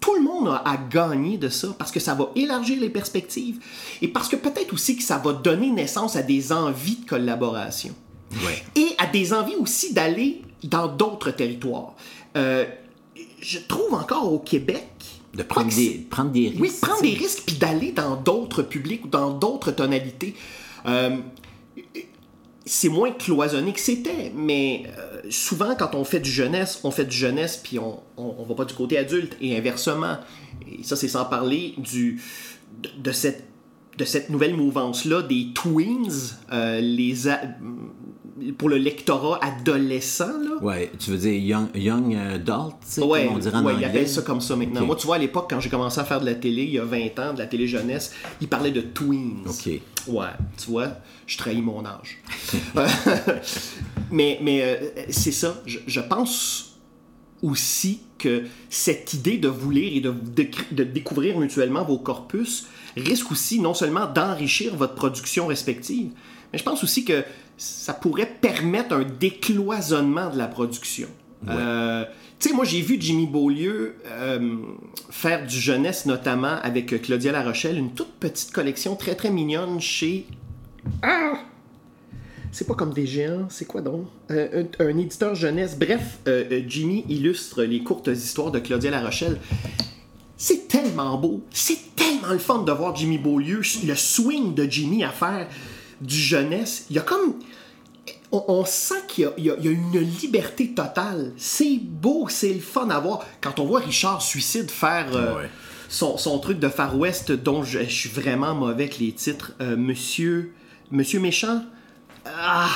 tout le monde a à gagner de ça parce que ça va élargir les perspectives et parce que peut-être aussi que ça va donner naissance à des envies de collaboration. Et à des envies aussi d'aller dans d'autres territoires. Euh, je trouve encore au Québec. De prendre des, prendre des risques. Oui, prendre des risques puis d'aller dans d'autres publics ou dans d'autres tonalités. Euh, c'est moins cloisonné que c'était, mais euh, souvent quand on fait du jeunesse, on fait du jeunesse puis on, on, va pas du côté adulte et inversement. Et ça, c'est sans parler du, de, cette, de cette nouvelle mouvance-là des tweens, euh, les pour le lectorat adolescent. Là. Ouais, tu veux dire young, young adult, ouais, on dirait en ouais, ils appellent ça comme ça maintenant. Moi, tu vois, à l'époque, quand j'ai commencé à faire de la télé, il y a 20 ans, de la télé jeunesse, ils parlaient de tweens. OK. Ouais, tu vois, je trahis mon âge. mais mais euh, c'est ça, je, pense aussi que cette idée de vous lire et de, de, découvrir mutuellement vos corpus risque aussi non seulement d'enrichir votre production respective, mais je pense aussi que ça pourrait permettre un décloisonnement de la production. Euh, moi, j'ai vu Jimmy Beaulieu euh, faire du jeunesse, notamment avec Claudia La Rochelle, une toute petite collection très, très mignonne chez... Ah! C'est pas comme des géants, c'est quoi donc? Euh, un, éditeur jeunesse. Bref, Jimmy illustre les courtes histoires de Claudia La Rochelle. C'est tellement beau, c'est tellement le fun de voir Jimmy Beaulieu, le swing de Jimmy à faire du jeunesse. Il y a comme on, sent qu'il y, a une liberté totale. C'est beau, c'est le fun à voir. Quand on voit Richard Suicide faire euh, son, truc de Far West, dont je, suis vraiment mauvais avec les titres, euh, Monsieur, Monsieur Méchant. Ah!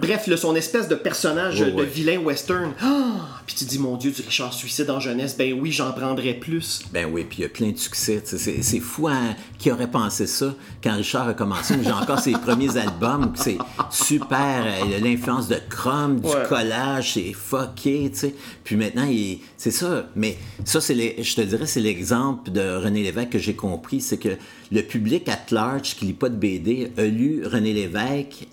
Bref, son espèce de personnage de vilain western. Ah! Puis tu dis, mon Dieu, du Richard Suicide en jeunesse, ben oui, j'en prendrais plus. Ben oui, puis il y a plein de succès. C'est fou hein, qui aurait pensé ça quand Richard a commencé. J'ai encore ses premiers albums, c'est super. Il a l'influence de Chrome, du collage, c'est fucké, tu sais. Puis maintenant, c'est ça. Mais ça, c'est je te dirais, c'est l'exemple de René Lévesque que j'ai compris. C'est que le public at large qui lit pas de BD a lu René Lévesque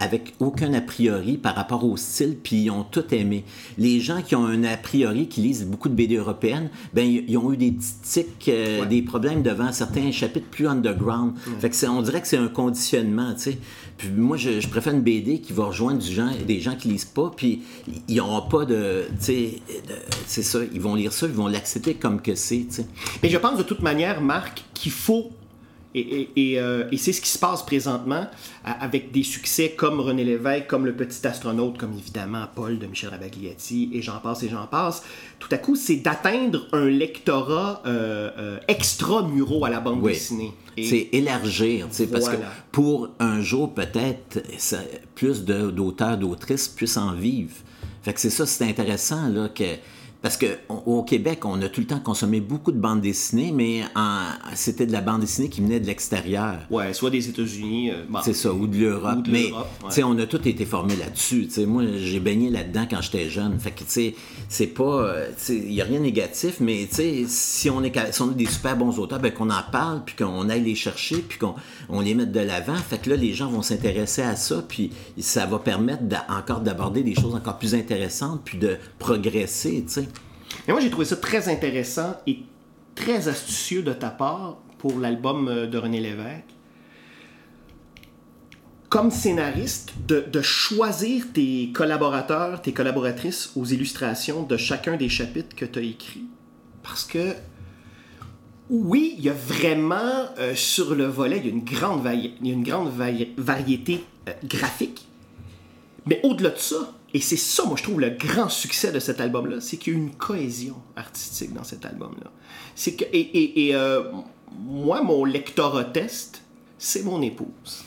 avec aucun a priori par rapport au style, puis ils ont tout aimé. Les gens qui ont un a priori, qui lisent beaucoup de BD européennes, ben ils ont eu des tics, euh, des problèmes devant certains chapitres plus underground. Fait que on dirait que c'est un conditionnement, tu sais. Puis moi, je, préfère une BD qui va rejoindre du des gens qui lisent pas, puis ils n'auront pas de, tu sais, c'est ça, ils vont lire ça, ils vont l'accepter comme que c'est, tu sais. Mais je pense de toute manière, Marc, qu'il faut euh, et, c'est ce qui se passe présentement avec des succès comme René Lévesque, comme Le Petit Astronaute, comme évidemment Paul de Michel Rabagliati, et j'en passe et j'en passe. Tout à coup, c'est d'atteindre un lectorat euh, euh, extra-muraux à la bande dessinée. C'est élargir, parce que pour un jour, peut-être, plus d'auteurs, d'autrices puissent en vivre. Fait que c'est ça, c'est intéressant, là, que parce que on- au Québec, on a tout le temps consommé beaucoup de bandes dessinées, mais c'était de la bande dessinée qui venait de l'extérieur. Ouais, soit des États-Unis. euh, bon, C'est ça, ou de l'Europe. Mais, ouais. on a tous été formés là-dessus. Moi, j'ai baigné là-dedans quand j'étais jeune. Fait que, tu sais, c'est pas. euh, tu sais, il n'y a rien de négatif, mais, tu sais, si on est, si on a des super bons auteurs, ben, qu'on en parle, puis qu'on aille les chercher, puis qu'on on les mette de l'avant. Fait que là, les gens vont s'intéresser à ça, puis ça va permettre encore d'aborder des choses encore plus intéressantes, puis de progresser, tu sais. Mais moi, j'ai trouvé ça très intéressant et très astucieux de ta part pour l'album euh, de René Lévesque. Comme scénariste, de, de choisir tes collaborateurs, tes collaboratrices aux illustrations de chacun des chapitres que tu as écrits. Parce que, oui, il y a vraiment, euh, sur le volet, il y a une grande, variété euh, graphique. Mais au-delà de ça, et c'est ça, moi, je trouve le grand succès de cet album-là, c'est qu'il y a une cohésion artistique dans cet album-là. C'est que, et, et- et, euh, moi, mon lectorat test, c'est mon épouse.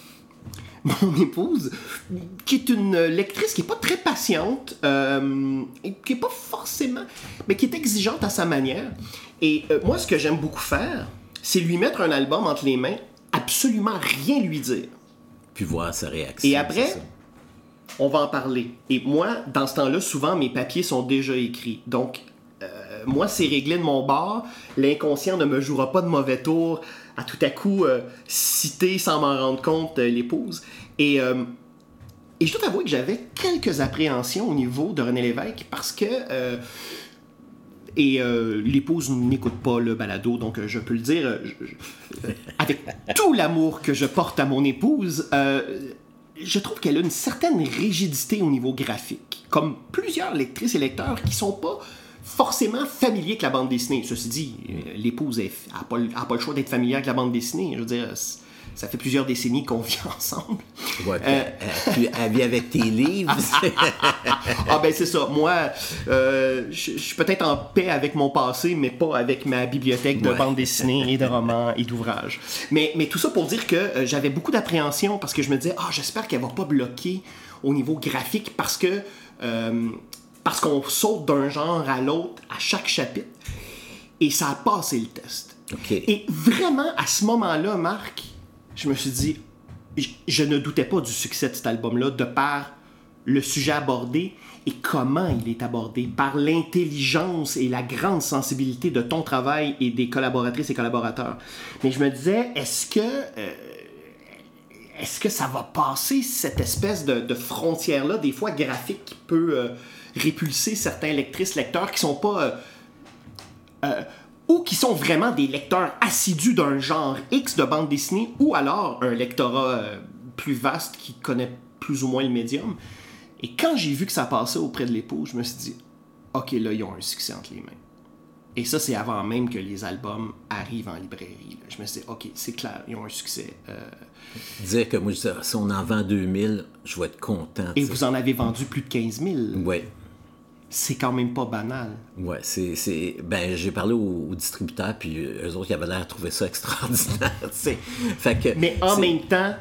Mon épouse, qui est une lectrice qui est pas très patiente, euh, et qui est pas forcément, mais qui est exigeante à sa manière. Et euh, moi, ce que j'aime beaucoup faire, c'est lui mettre un album entre les mains, absolument rien lui dire. Puis voir sa réaction. Et après. On va en parler. Et moi, dans ce temps-là, souvent, mes papiers sont déjà écrits. Donc, euh, moi, c'est réglé de mon bord. L'inconscient ne me jouera pas de mauvais tour à tout à coup euh, citer sans m'en rendre compte euh, l'épouse. Et, et je dois avouer que j'avais quelques appréhensions au niveau de René Lévesque parce que. et l'épouse n'écoute pas le balado, donc je peux le dire. avec tout l'amour que je porte à mon épouse, je trouve qu'elle a une certaine rigidité au niveau graphique. Comme plusieurs lectrices et lecteurs qui sont pas forcément familiers avec la bande dessinée. Ceci dit, euh, l'épouse n'a pas, pas le choix d'être familière avec la bande dessinée. Je veux dire, ça fait plusieurs décennies qu'on vit ensemble. Ouais, Euh, elle- puis elle vit avec tes livres. Ah ben c'est ça. Moi, euh, je suis peut-être en paix avec mon passé, mais pas avec ma bibliothèque de Ouais. bandes dessinées et de romans et d'ouvrages. Mais, mais tout ça pour dire que euh, j'avais beaucoup d'appréhension parce que je me disais, ah j'espère qu'elle va pas bloquer au niveau graphique parce que euh, parce qu'on saute d'un genre à l'autre à chaque chapitre. Et ça a passé le test. Et vraiment, à ce moment-là, Marc, je me suis dit, je, ne doutais pas du succès de cet album-là de par le sujet abordé et comment il est abordé, par l'intelligence et la grande sensibilité de ton travail et des collaboratrices et collaborateurs. Mais je me disais, est-ce que... euh, est-ce que ça va passer cette espèce de, frontière-là, des fois graphique, qui peut euh, répulser certains lectrices, lecteurs qui sont pas... euh, ou qui sont vraiment des lecteurs assidus d'un genre X de bande dessinée, ou alors un lectorat euh, plus vaste qui connaît plus ou moins le médium. Et quand j'ai vu que ça passait auprès de l'épouse, je me suis dit, ok, là, ils ont un succès entre les mains. Et ça, c'est avant même que les albums arrivent en librairie. là. Je me suis dit, ok, c'est clair, ils ont un succès. Euh, Dire que moi, je si on en vend 2000, je vais être content. et vous en avez vendu plus de 15 000. Ouais. C'est quand même pas banal. Ouais, c'est. c'est- Ben, j'ai parlé aux, aux distributeurs, puis eux autres, ils avaient l'air de trouver ça extraordinaire. Fait que. Mais en même temps,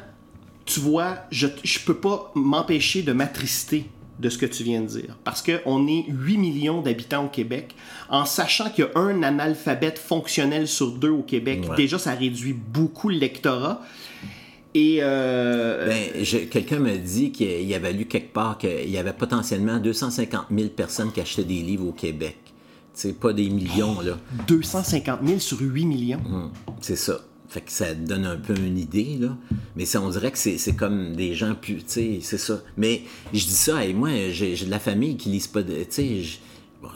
tu vois, je, je peux pas m'empêcher de m'attrister de ce que tu viens de dire. Parce qu'on est 8 millions d'habitants au Québec, en sachant qu'il y a un analphabète fonctionnel sur deux au Québec. Ouais. Déjà, ça réduit beaucoup le lectorat. Et euh, Ben, je- quelqu'un m'a dit qu'il y avait lu quelque part qu'il y avait potentiellement 250 000 personnes qui achetaient des livres au Québec. C'est pas des millions, là. 250 000 sur 8 millions. Hum, C'est ça. Fait que ça donne un peu une idée, là. Mais ça, on dirait que c'est c'est comme des gens plus. Tu sais, c'est ça. Mais je dis ça, et moi, j'ai j'ai de la famille qui lisent pas de. Tu sais, bon,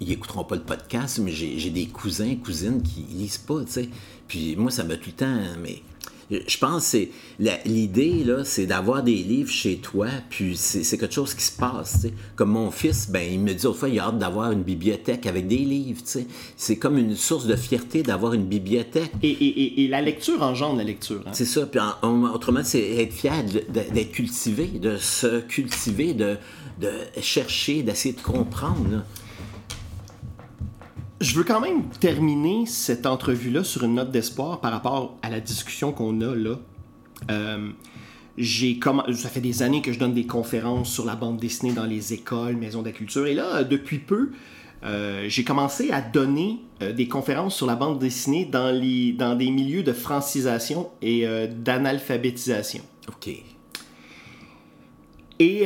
ils écouteront pas le podcast, mais j'ai j'ai des cousins, cousines qui lisent pas, tu sais. Puis moi, ça m'a tout le temps. Mais je pense que l'idée là, c'est d'avoir des livres chez toi, puis c'est quelque chose qui se passe. tu sais. Comme mon fils, ben il me dit autrefois, il a hâte d'avoir une bibliothèque avec des livres. C'est comme une source de fierté d'avoir une bibliothèque. Et, et- et- et la lecture engendre la lecture. hein. C'est ça. Puis en- en- autrement, c'est être fier d'être cultivé, de se cultiver, de, de chercher, d'essayer de comprendre. là. Je veux quand même terminer cette entrevue-là sur une note d'espoir par rapport à la discussion qu'on a là. Euh, j'ai comm- ça fait des années que je donne des conférences sur la bande dessinée dans les écoles, maisons de la culture. Et là, depuis peu, j'ai commencé à donner des conférences sur la bande dessinée dans, les, dans des milieux de francisation et d'analphabétisation. OK. Et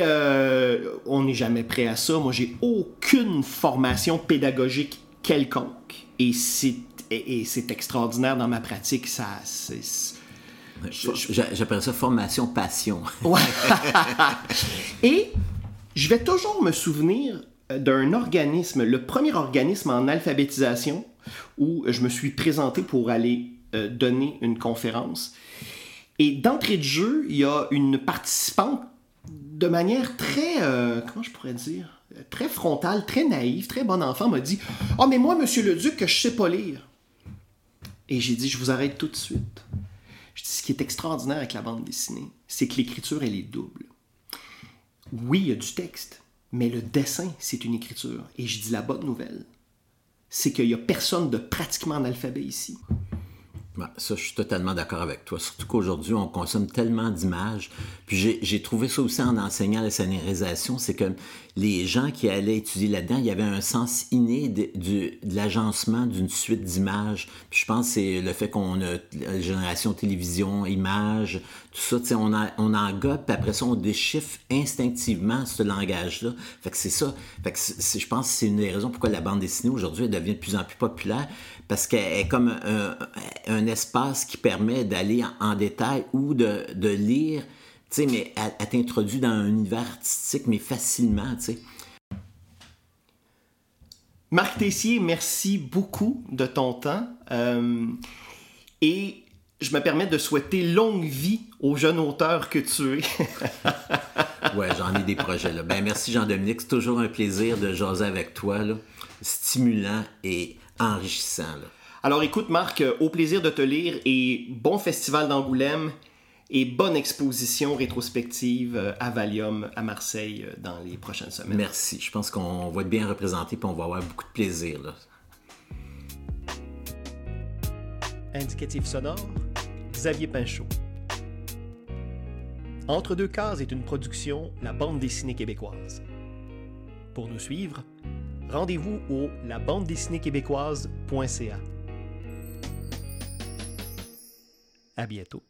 on n'est jamais prêt à ça. Moi, j'ai aucune formation pédagogique quelconque. Et c'est, et, c'est extraordinaire dans ma pratique. Ça, J'appelle ça formation passion. Ouais. et je vais toujours me souvenir d'un organisme, le premier organisme en alphabétisation où je me suis présenté pour aller euh, donner une conférence. Et d'entrée de jeu, il y a une participante de manière très, euh, comment je pourrais dire, très frontale, très naïve, très bon enfant, m'a dit Oh, mais moi, monsieur le duc, que je sais pas lire. Et j'ai dit Je vous arrête tout de suite. Je dis Ce qui est extraordinaire avec la bande dessinée, c'est que l'écriture, elle est double. Oui, il y a du texte, mais le dessin, c'est une écriture. Et je dis la bonne nouvelle, c'est qu'il n'y a personne de pratiquement analphabet ici. Bah, ça, je suis totalement d'accord avec toi. Surtout qu'aujourd'hui, on consomme tellement d'images. Puis j'ai trouvé ça aussi en enseignant la scénarisation, c'est que les gens qui allaient étudier là-dedans, il y avait un sens inné de, l'agencement d'une suite d'images. Je pense que c'est le fait qu'on a la génération télévision, images, tout ça, on, a, on engobe, puis après ça, on déchiffre instinctivement ce langage-là. C'est ça. Je pense que c'est une des raisons pourquoi la bande dessinée aujourd'hui, devient de plus en plus populaire parce qu'elle est comme un, espace qui permet d'aller en, détail ou de, lire, sais, mais elle, t'introduit dans un univers artistique, mais facilement, tu sais. Marc Tessier, merci beaucoup de ton temps. Euh, et je me permets de souhaiter longue vie au jeune auteur que tu es. ouais, j'en ai des projets là. Ben merci Jean-Dominique, c'est toujours un plaisir de jaser avec toi, là. stimulant et enrichissant. Alors écoute Marc, euh, au plaisir de te lire et bon festival d'Angoulême et bonne exposition rétrospective euh, à Valium à Marseille euh, dans les prochaines semaines. Merci, je pense qu'on va être bien représenté et on va avoir beaucoup de plaisir. Là. Indicatif sonore, Xavier Pinchot. Entre deux cases est une production La bande dessinée québécoise. Pour nous suivre, rendez-vous au la bande dessinée québécoise.ca. À bientôt.